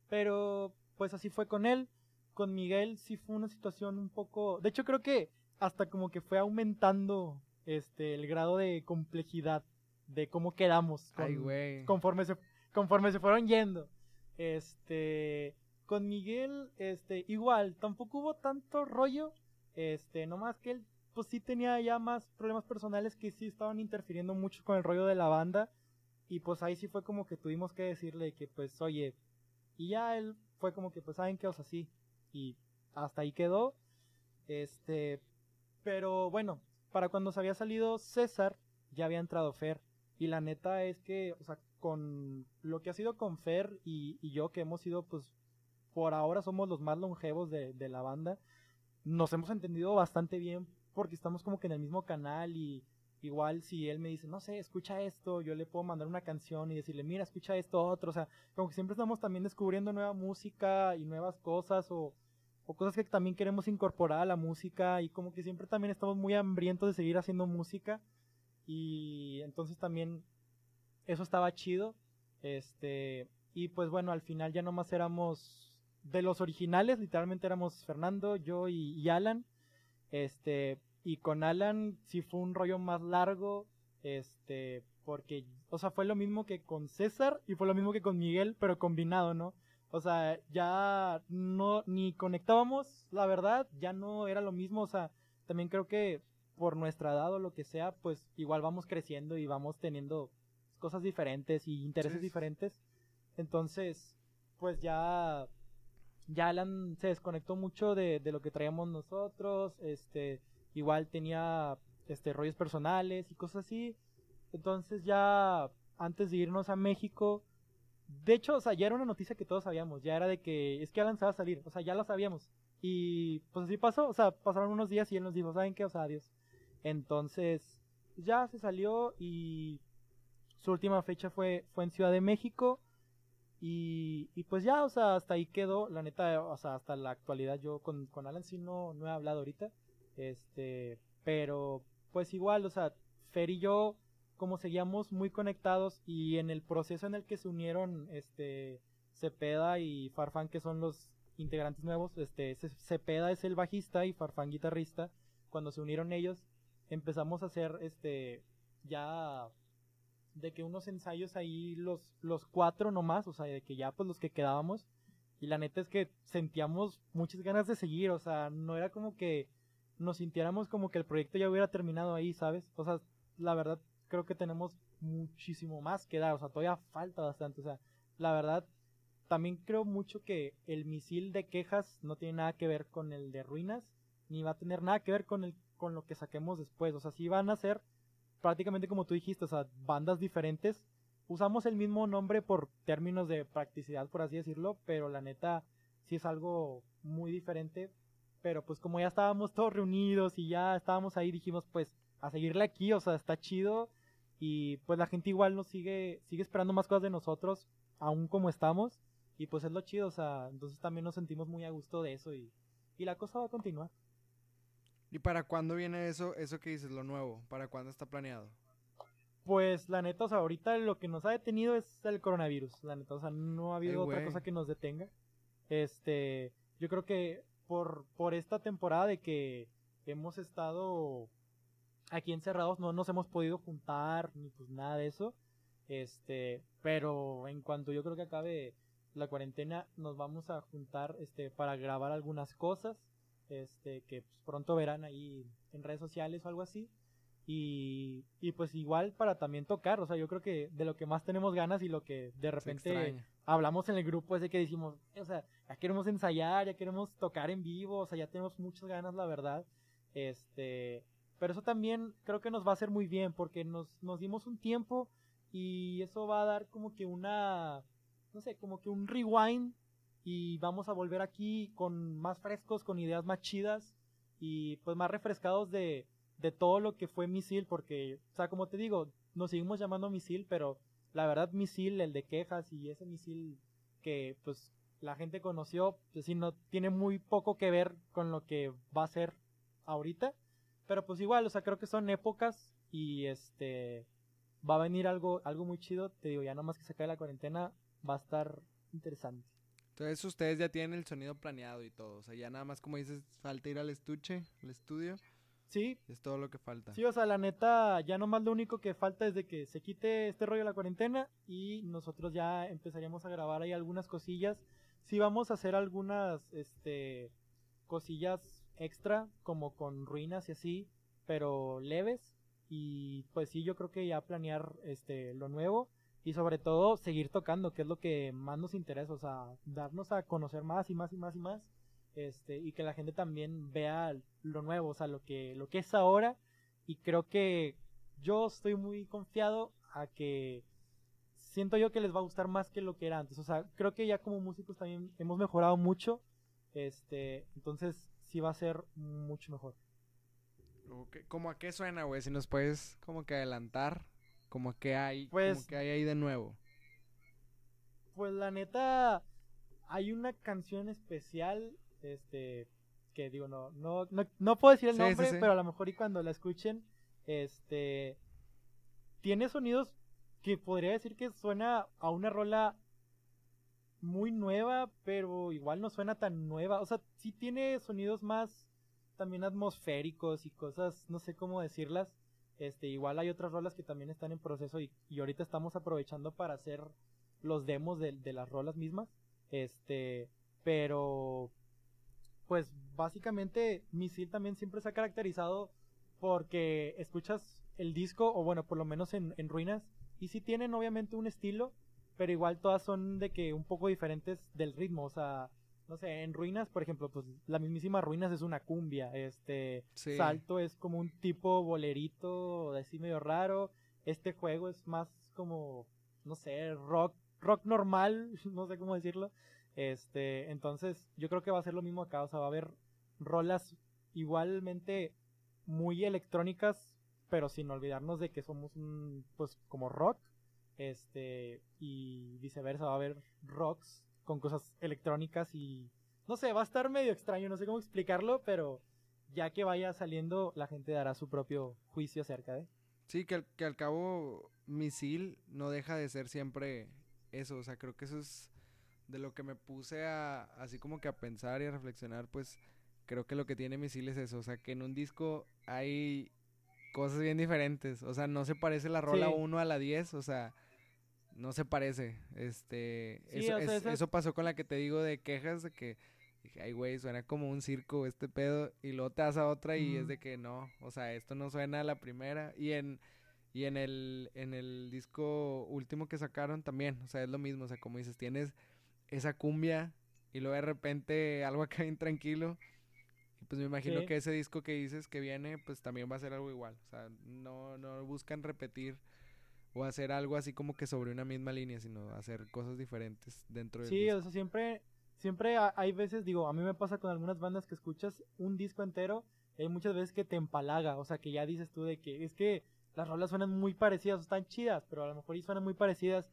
pero pues así fue con él, con Miguel sí fue una situación un poco, de hecho creo que hasta como que fue aumentando este el grado de complejidad de cómo quedamos conforme se conforme se fueron yendo. Este, con Miguel, este, igual, tampoco hubo tanto rollo, este, nomás que él, pues sí tenía ya más problemas personales que sí estaban interfiriendo mucho con el rollo de la banda, y pues ahí sí fue como que tuvimos que decirle que, pues, oye, y ya él fue como que, pues, saben qué, o sea, sí, y hasta ahí quedó, este, pero bueno, para cuando se había salido César, ya había entrado Fer, y la neta es que, o sea, con lo que ha sido con Fer y, yo, que hemos sido, pues, por ahora somos los más longevos de, la banda, nos hemos entendido bastante bien porque estamos como que en el mismo canal y igual si él me dice, no sé, escucha esto, yo le puedo mandar una canción y decirle, mira, escucha esto otro, o sea, como que siempre estamos también descubriendo nueva música y nuevas cosas o, cosas que también queremos incorporar a la música y como que siempre también estamos muy hambrientos de seguir haciendo música y entonces también eso estaba chido. Este, y pues bueno, al final ya nomás éramos de los originales, literalmente éramos Fernando, yo y, Alan. Este, y con Alan sí fue un rollo más largo, este, porque, o sea, fue lo mismo que con César y fue lo mismo que con Miguel, pero combinado, ¿no? O sea, ya no, ni conectábamos, la verdad, ya no era lo mismo, o sea, también creo que por nuestra edad o lo que sea, pues igual vamos creciendo y vamos teniendo cosas diferentes y intereses diferentes. Entonces, pues ya, ya Alan se desconectó mucho de, de, lo que traíamos nosotros, este, igual tenía, este, rollos personales y cosas así. Entonces ya, antes de irnos a México, de hecho, o sea, ya era una noticia que todos sabíamos, ya era de que es que Alan se va a salir, o sea, ya lo sabíamos. Y pues así pasó, o sea, pasaron unos días y él nos dijo, ¿saben qué? O sea, adiós. Entonces, ya se salió y su última fecha fue, fue en Ciudad de México. Y, pues ya, o sea, hasta ahí quedó. La neta, o sea, hasta la actualidad yo con, con Alan sí no, no he hablado ahorita. Este, pero pues igual, o sea, Fer y yo, como seguíamos muy conectados y en el proceso en el que se unieron, este, Cepeda y Farfán, que son los integrantes nuevos, este, Cepeda es el bajista y Farfán guitarrista. Cuando se unieron ellos, empezamos a hacer este ya de que unos ensayos ahí los los cuatro nomás, o sea, de que ya pues los que quedábamos y la neta es que sentíamos muchas ganas de seguir, o sea, no era como que nos sintiéramos como que el proyecto ya hubiera terminado ahí, ¿sabes? O sea, la verdad creo que tenemos muchísimo más que dar, o sea, todavía falta bastante, o sea, la verdad también creo mucho que el misil de quejas no tiene nada que ver con el de ruinas, ni va a tener nada que ver con el con lo que saquemos después. O sea, si van a ser prácticamente como tú dijiste, o sea, bandas diferentes. Usamos el mismo nombre por términos de practicidad, por así decirlo, pero la neta sí es algo muy diferente. Pero pues como ya estábamos todos reunidos y ya estábamos ahí, dijimos pues a seguirle aquí, o sea, está chido. Y pues la gente igual nos sigue, sigue esperando más cosas de nosotros, aún como estamos. y pues es lo chido, o sea, entonces también nos sentimos muy a gusto de eso y, y la cosa va a continuar. ¿Y para cuándo viene eso, eso que dices, lo nuevo? ¿Para cuándo está planeado? Pues la neta, o sea, ahorita lo que nos ha detenido es el coronavirus, la neta, o sea, no ha habido otra cosa que nos detenga. Este, yo creo que por, por esta temporada de que hemos estado aquí encerrados, no nos hemos podido juntar, ni pues nada de eso. Este, pero en cuanto yo creo que acabe la cuarentena, nos vamos a juntar, este, para grabar algunas cosas, este, que pues, pronto verán ahí en redes sociales o algo así. Y, y pues igual para también tocar, o sea, yo creo que de lo que más tenemos ganas y lo que de repente hablamos en el grupo es de que decimos, o sea, ya queremos ensayar, ya queremos tocar en vivo, o sea, ya tenemos muchas ganas, la verdad. Este, pero eso también creo que nos va a hacer muy bien porque nos, nos dimos un tiempo y eso va a dar como que una, no sé, como que un rewind y vamos a volver aquí con más frescos, con ideas más chidas y pues más refrescados de, de todo lo que fue Misil, porque, o sea, como te digo, nos seguimos llamando Misil, pero la verdad Misil, el de quejas y ese Misil que pues la gente conoció, pues sí, no tiene muy poco que ver con lo que va a ser ahorita, pero pues igual, o sea, creo que son épocas y este va a venir algo algo muy chido, te digo, ya nomás que se cae la cuarentena va a estar interesante. Entonces ustedes ya tienen el sonido planeado y todo, o sea, ya nada más como dices, falta ir al estuche, al estudio Sí. Es todo lo que falta. Sí, o sea, la neta, ya nomás lo único que falta es de que se quite este rollo de la cuarentena y nosotros ya empezaríamos a grabar ahí algunas cosillas. Sí vamos a hacer algunas, este, cosillas extra, como con ruinas y así, pero leves. Y pues sí, yo creo que ya planear, este, lo nuevo y sobre todo seguir tocando, que es lo que más nos interesa, o sea, darnos a conocer más y más y más y más este, y que la gente también vea lo nuevo, o sea, lo que, lo que es ahora, y creo que yo estoy muy confiado a que siento yo que les va a gustar más que lo que era antes, o sea, creo que ya como músicos también hemos mejorado mucho, este, entonces sí va a ser mucho mejor. ¿Cómo a qué suena, güey? Si nos puedes como que adelantar, como que hay, pues, que hay ahí de nuevo. Pues la neta, hay una canción especial este, que digo, no, no, no, puedo decir el nombre, pero a lo mejor y cuando la escuchen, este, tiene sonidos que podría decir que suena a una rola muy nueva, pero igual no suena tan nueva, o sea, sí tiene sonidos más también atmosféricos y cosas, no sé cómo decirlas, este, igual hay otras rolas que también están en proceso y, y ahorita estamos aprovechando para hacer los demos de, de las rolas mismas, este, pero pues básicamente Misil también siempre se ha caracterizado porque escuchas el disco, o bueno, por lo menos en, Ruinas, y sí tienen obviamente un estilo, pero igual todas son de que un poco diferentes del ritmo, o sea, no sé, en Ruinas, por ejemplo, pues la mismísima Ruinas es una cumbia, este Salto es como un tipo bolerito, así medio raro, este juego es más como, no sé, rock, rock normal, no sé cómo decirlo, este, entonces, yo creo que va a ser lo mismo acá, o sea, va a haber rolas igualmente muy electrónicas, pero sin olvidarnos de que somos un, pues, como rock, este, y viceversa, va a haber rocks con cosas electrónicas y, no sé, va a estar medio extraño, no sé cómo explicarlo, pero ya que vaya saliendo, la gente dará su propio juicio acerca de. Sí, que, que al cabo, Misil no deja de ser siempre eso, o sea, creo que eso es de lo que me puse a, así como que a pensar y a reflexionar, pues creo que lo que tiene Misil es eso, o sea, que en un disco hay cosas bien diferentes, o sea, no se parece la rola 1 a la 10, o sea, no se parece, este, eso, pasó con la que te digo de quejas de que dije, ay güey, suena como un circo este pedo, y luego te das a otra y es de que no, o sea, esto no suena a la primera, y en... Y en el, en el disco último que sacaron también, o sea, es lo mismo, o sea, como dices, tienes esa cumbia y luego de repente algo acá bien tranquilo. Y pues me imagino que ese disco que dices que viene, pues también va a ser algo igual. O sea, no, no buscan repetir o hacer algo así como que sobre una misma línea, sino hacer cosas diferentes dentro de Sí, o sea, siempre, siempre hay veces, digo, a mí me pasa con algunas bandas que escuchas un disco entero y hay muchas veces que te empalaga, o sea, que ya dices tú de que es que las rolas suenan muy parecidas, están chidas, pero a lo mejor y suenan muy parecidas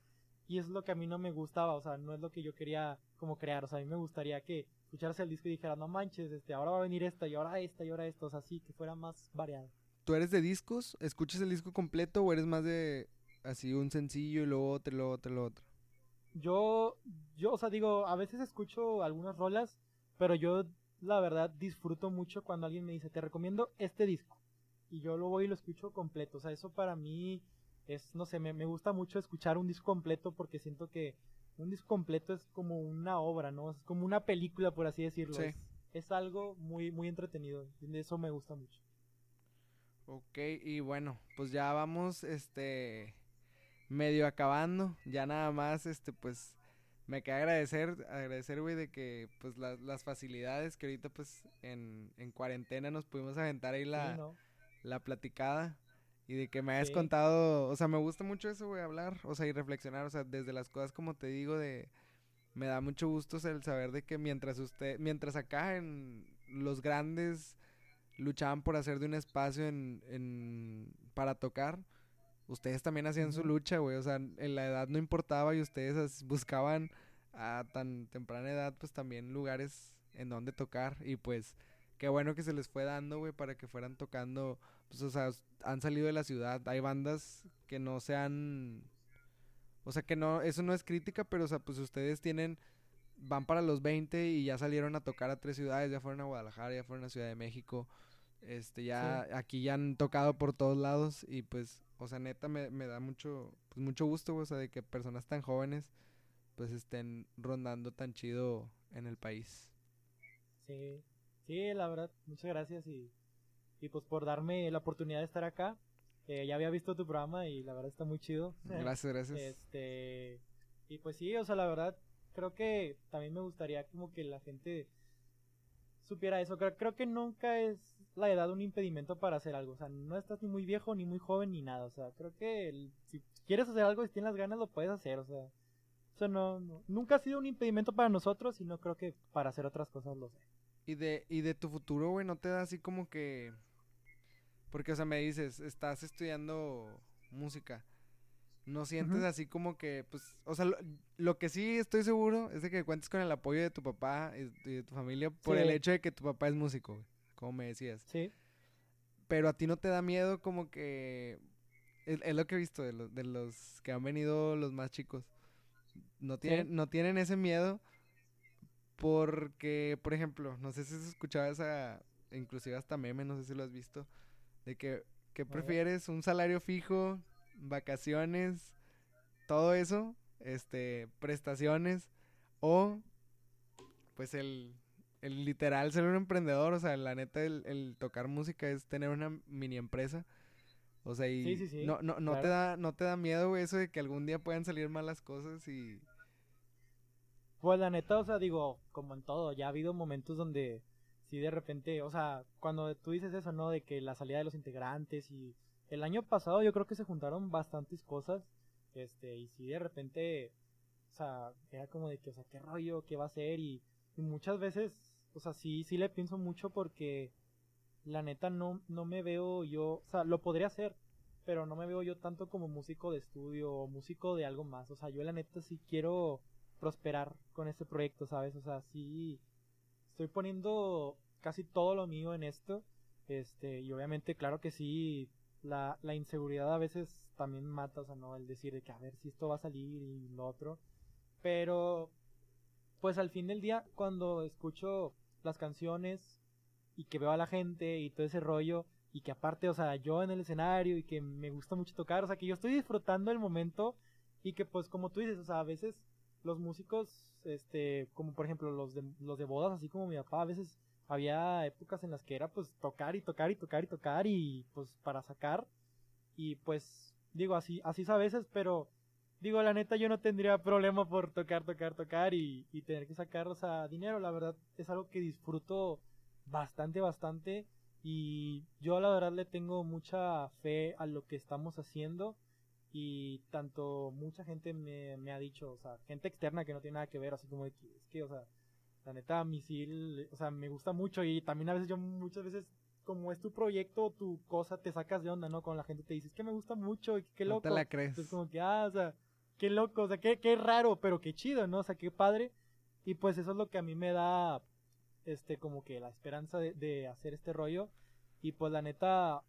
y es lo que a mí no me gustaba, o sea, no es lo que yo quería como crear, o sea, a mí me gustaría que escucharse el disco y dijera, no manches, este, ahora va a venir esta y ahora esta y ahora esto, o sea, así, que fuera más variado. ¿Tú eres de discos? ¿Escuchas el disco completo o eres más de así un sencillo y luego otro, y luego otro, y luego otro? Yo, yo, o sea, digo, a veces escucho algunas rolas, pero yo la verdad disfruto mucho cuando alguien me dice, te recomiendo este disco. Y yo lo voy y lo escucho completo. O sea, eso para mí es, no sé, me, me gusta mucho escuchar un disco completo porque siento que un disco completo es como una obra, ¿no? Es como una película, por así decirlo. Es, es, algo muy, muy entretenido. Eso me gusta mucho. Ok, y bueno, pues ya vamos, este, medio acabando. Ya nada más, este, pues, me queda agradecer, agradecer, güey, de que, pues, las facilidades que ahorita, pues, en, en cuarentena nos pudimos aventar ahí la, la platicada. Y de que me hayas contado, o sea, me gusta mucho eso, güey, hablar, o sea, y reflexionar, o sea, desde las cosas como te digo, de, me da mucho gusto el saber de que mientras usted, mientras acá en los grandes luchaban por hacer de un espacio en, en para tocar, ustedes también hacían su lucha, güey, o sea, en la edad no importaba y ustedes buscaban a tan temprana edad, pues también lugares en donde tocar y pues qué bueno que se les fue dando, güey, para que fueran tocando pues, o sea, han salido de la ciudad. Hay bandas que no sean, o sea, que no, eso no es crítica, pero, o sea, pues ustedes tienen, van para los 20 y ya salieron a tocar a tres ciudades, ya fueron a Guadalajara, ya fueron a Ciudad de México. Este, ya, aquí ya han tocado por todos lados y pues, o sea, neta me, me da mucho, pues mucho gusto, o sea, de que personas tan jóvenes, pues estén rondando tan chido en el país. Sí, sí, la verdad, muchas gracias y y pues por darme la oportunidad de estar acá. ya había visto tu programa y la verdad está muy chido. Gracias, gracias. Este, y pues sí, o sea, la verdad, creo que también me gustaría como que la gente supiera eso. Creo, creo que nunca es la edad un impedimento para hacer algo. O sea, no estás ni muy viejo, ni muy joven, ni nada. O sea, creo que si quieres hacer algo y tienes las ganas, lo puedes hacer. O sea, eso no, nunca ha sido un impedimento para nosotros y no creo que para hacer otras cosas lo sé. Y de, y de tu futuro, güey, ¿no te da así como que porque, o sea, me dices, estás estudiando música. No sientes así como que, pues, o sea, lo, que sí estoy seguro es de que cuentes con el apoyo de tu papá y, de tu familia por el hecho de que tu papá es músico, como me decías. Sí. Pero a ti no te da miedo como que... Es, lo que he visto de, de los que han venido los más chicos. No tienen, no tienen ese miedo porque, por ejemplo, no sé si has escuchado esa, inclusive hasta meme, no sé si lo has visto, de que, ¿qué prefieres? ¿Un salario fijo? ¿Vacaciones? Todo eso, este, prestaciones o pues el, el literal ser un emprendedor, o sea, la neta el, tocar música es tener una mini empresa. O sea, y no, no, no te da, no te da miedo, eso de que algún día puedan salir malas cosas y pues la neta, o sea, digo, como en todo, ya ha habido momentos donde si de repente, o sea, cuando tú dices eso, ¿no? De que la salida de los integrantes y el año pasado yo creo que se juntaron bastantes cosas, este, y si de repente, o sea, era como de que, o sea, qué rollo, qué va a ser y, muchas veces, o sea, sí, sí le pienso mucho porque la neta no, no me veo yo, o sea, lo podría hacer, pero no me veo yo tanto como músico de estudio o músico de algo más, o sea, yo la neta sí quiero prosperar con este proyecto, ¿sabes? O sea, sí estoy poniendo casi todo lo mío en esto. Este, y obviamente, claro que sí, la, la inseguridad a veces también mata, o sea, no el decir de que a ver si esto va a salir y lo otro. Pero, pues al fin del día, cuando escucho las canciones y que veo a la gente y todo ese rollo, y que aparte, o sea, yo en el escenario y que me gusta mucho tocar, o sea, que yo estoy disfrutando el momento y que pues como tú dices, o sea, a veces los músicos este, como por ejemplo los de, los de bodas, así como mi papá, a veces había épocas en las que era pues tocar y tocar y tocar y tocar y pues para sacar. Y pues digo así, así es a veces, pero digo la neta yo no tendría problema por tocar, tocar, tocar y, y tener que sacar, o sea, dinero, la verdad es algo que disfruto bastante, bastante y yo la verdad le tengo mucha fe a lo que estamos haciendo y tanto mucha gente me, me, ha dicho, o sea, gente externa que no tiene nada que ver, así como de que, es que, o sea, la neta, misil, o sea, me gusta mucho y también a veces yo muchas veces, como es tu proyecto, tu cosa, te sacas de onda, ¿no? Con la gente te dice, es que me gusta mucho y qué loco. No te la crees. Entonces como que, ah, o sea, qué loco, o sea, qué, qué raro, pero qué chido, ¿no? O sea, qué padre. Y pues eso es lo que a mí me da, este, como que la esperanza de, de hacer este rollo. Y pues la neta,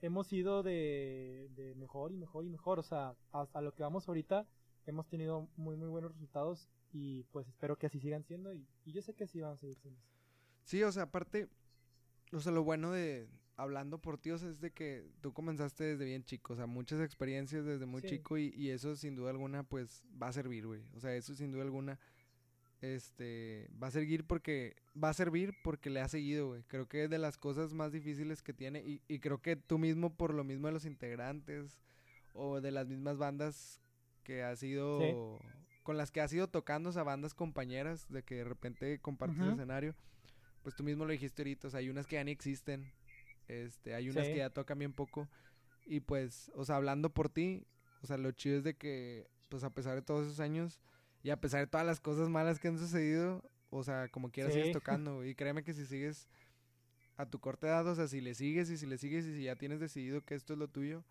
hemos ido de, de mejor y mejor y mejor. O sea, hasta lo que vamos ahorita, hemos tenido muy, muy buenos resultados. Y pues espero que así sigan siendo. Y, y yo sé que así van a seguir siendo. Sí, o sea, aparte, o sea, lo bueno de, hablando por ti, o sea, es de que tú comenzaste desde bien chico, o sea, muchas experiencias desde muy chico y, y, eso sin duda alguna, pues, va a servir, güey. O sea, eso sin duda alguna, este, va a servir porque, va a servir porque le ha seguido, güey. Creo que es de las cosas más difíciles que tiene y, y creo que tú mismo, por lo mismo de los integrantes o de las mismas bandas que has ido, con las que has ido tocando, o sea, bandas compañeras, de que de repente compartes el escenario, pues tú mismo lo dijiste ahorita, o sea, hay unas que ya ni existen este, hay unas que ya tocan bien poco. Y pues, o sea, hablando por ti, o sea, lo chido es de que, pues a pesar de todos esos años y a pesar de todas las cosas malas que han sucedido, o sea, como quieras sigues tocando. Y créeme que si sigues a tu corta edad, o sea, si le sigues y si le sigues y si ya tienes decidido que esto es lo tuyo,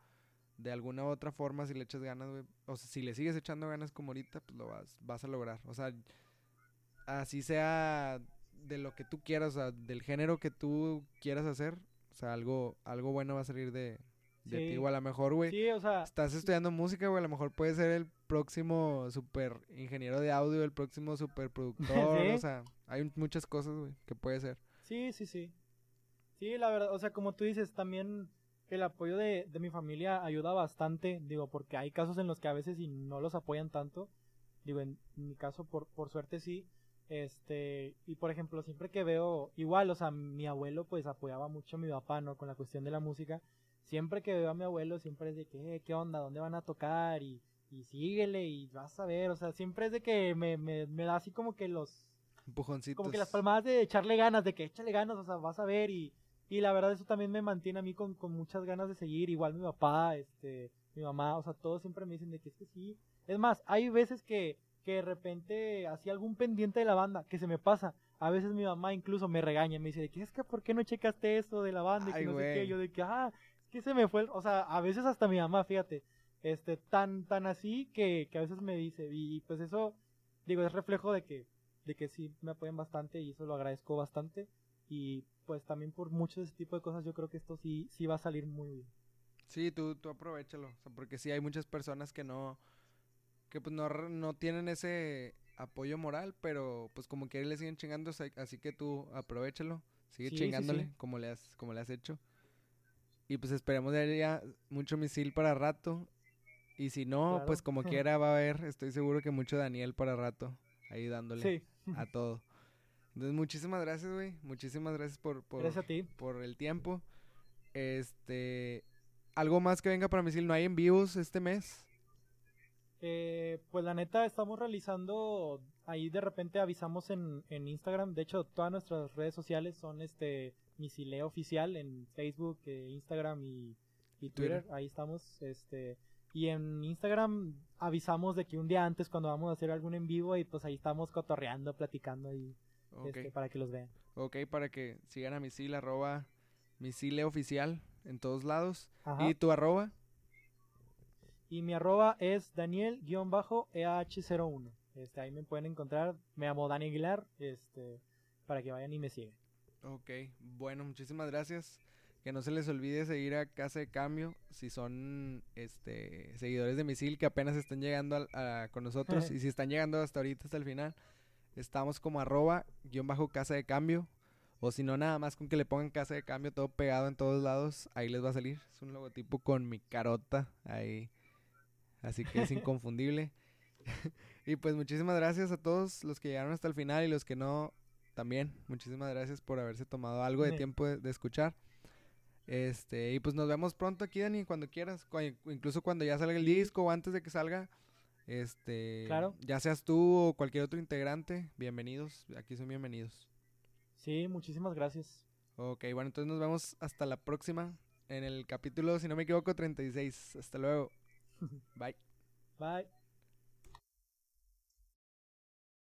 de alguna u otra forma, si le echas ganas, o sea, si le sigues echando ganas como ahorita, pues lo vas, vas a lograr. O sea, así sea de lo que tú quieras, o sea, del género que tú quieras hacer, o sea, algo, algo bueno va a salir de, de ti. O a lo mejor, güey, sí, o sea, estás estudiando música, güey, a lo mejor puedes ser el próximo super ingeniero de audio, el próximo super productor, o sea, hay muchas cosas, güey, que puede ser. Sí, sí, sí. Sí, la verdad, o sea, como tú dices, también el apoyo de, de mi familia ayuda bastante, digo, porque hay casos en los que a veces y no los apoyan tanto, digo, en mi caso, por, por suerte sí, este, y por ejemplo, siempre que veo, igual, o sea, mi abuelo pues apoyaba mucho a mi papá, ¿no? Con la cuestión de la música. Siempre que veo a mi abuelo, siempre es de que, eh, ¿qué onda? ¿Dónde van a tocar? Y, y síguele y vas a ver, o sea, siempre es de que me, me, me da así como que los... Empujoncitos. Como que las palmadas de echarle ganas, de que échale ganas, o sea, vas a ver y, y la verdad eso también me mantiene a mí con, con muchas ganas de seguir, igual mi papá, este, mi mamá, o sea, todos siempre me dicen de que es que sí. Es más, hay veces que que de repente hacía algún pendiente de la banda que se me pasa. A veces mi mamá incluso me regaña, me dice de que es que ¿por qué no checaste esto de la banda? y que no sé qué. Yo de que, ah, es que se me fue, o sea, a veces hasta mi mamá, fíjate, este, tan, tan así que, que a veces me dice, y pues eso, digo, es reflejo de que, de que sí me apoyan bastante y eso lo agradezco bastante. Y pues también por mucho de ese tipo de cosas yo creo que esto sí, sí va a salir muy bien. Sí, tú, tú aprovechalo, o sea, porque sí hay muchas personas que no, que pues no, no tienen ese apoyo moral, pero pues como quiere le siguen chingando, así que tú aprovechalo, sigue chingándole como le has como le has hecho. Y pues esperemos de ya mucho misil para rato. Y si no, pues como quiera va a haber, estoy seguro que mucho Daniel para rato ahí dándole a todo. Entonces, muchísimas gracias, güey. Muchísimas gracias por, por, por el tiempo. Este, algo más que venga para misil, no hay en vivos este mes. Eh, pues la neta estamos realizando, ahí de repente avisamos en, en, Instagram, de hecho todas nuestras redes sociales son este Misileo Oficial en Facebook, eh, Instagram y, Twitter. ahí estamos, este y en Instagram avisamos de que un día antes cuando vamos a hacer algún en vivo y pues ahí estamos cotorreando, platicando y este, para que los vean. Ok, para que sigan a Misil, arroba Misile Oficial en todos lados. ¿Y tu arroba? Y mi arroba es Daniel-EH01. Este, ahí me pueden encontrar. Me llamo Dani Aguilar. Este, para que vayan y me sigan. Ok, bueno, muchísimas gracias. Que no se les olvide seguir a Casa de Cambio si son este seguidores de Misil que apenas están llegando con nosotros. y si están llegando hasta ahorita, hasta el final, estamos como arroba guion bajo Casa de Cambio. O si no, nada más con que le pongan Casa de Cambio todo pegado en todos lados, ahí les va a salir. Es un logotipo con mi carota ahí Así que es inconfundible. y pues muchísimas gracias a todos los que llegaron hasta el final y los que no también. Muchísimas gracias por haberse tomado algo de tiempo de, escuchar. Este, y pues nos vemos pronto aquí, Dani, cuando quieras. incluso cuando ya salga el disco o antes de que salga. Este, claro. ya seas tú o cualquier otro integrante, bienvenidos. Aquí son bienvenidos. Sí, muchísimas gracias. Ok, bueno, entonces nos vemos hasta la próxima en el capítulo, si no me equivoco, 36. Hasta luego. Bye. Bye.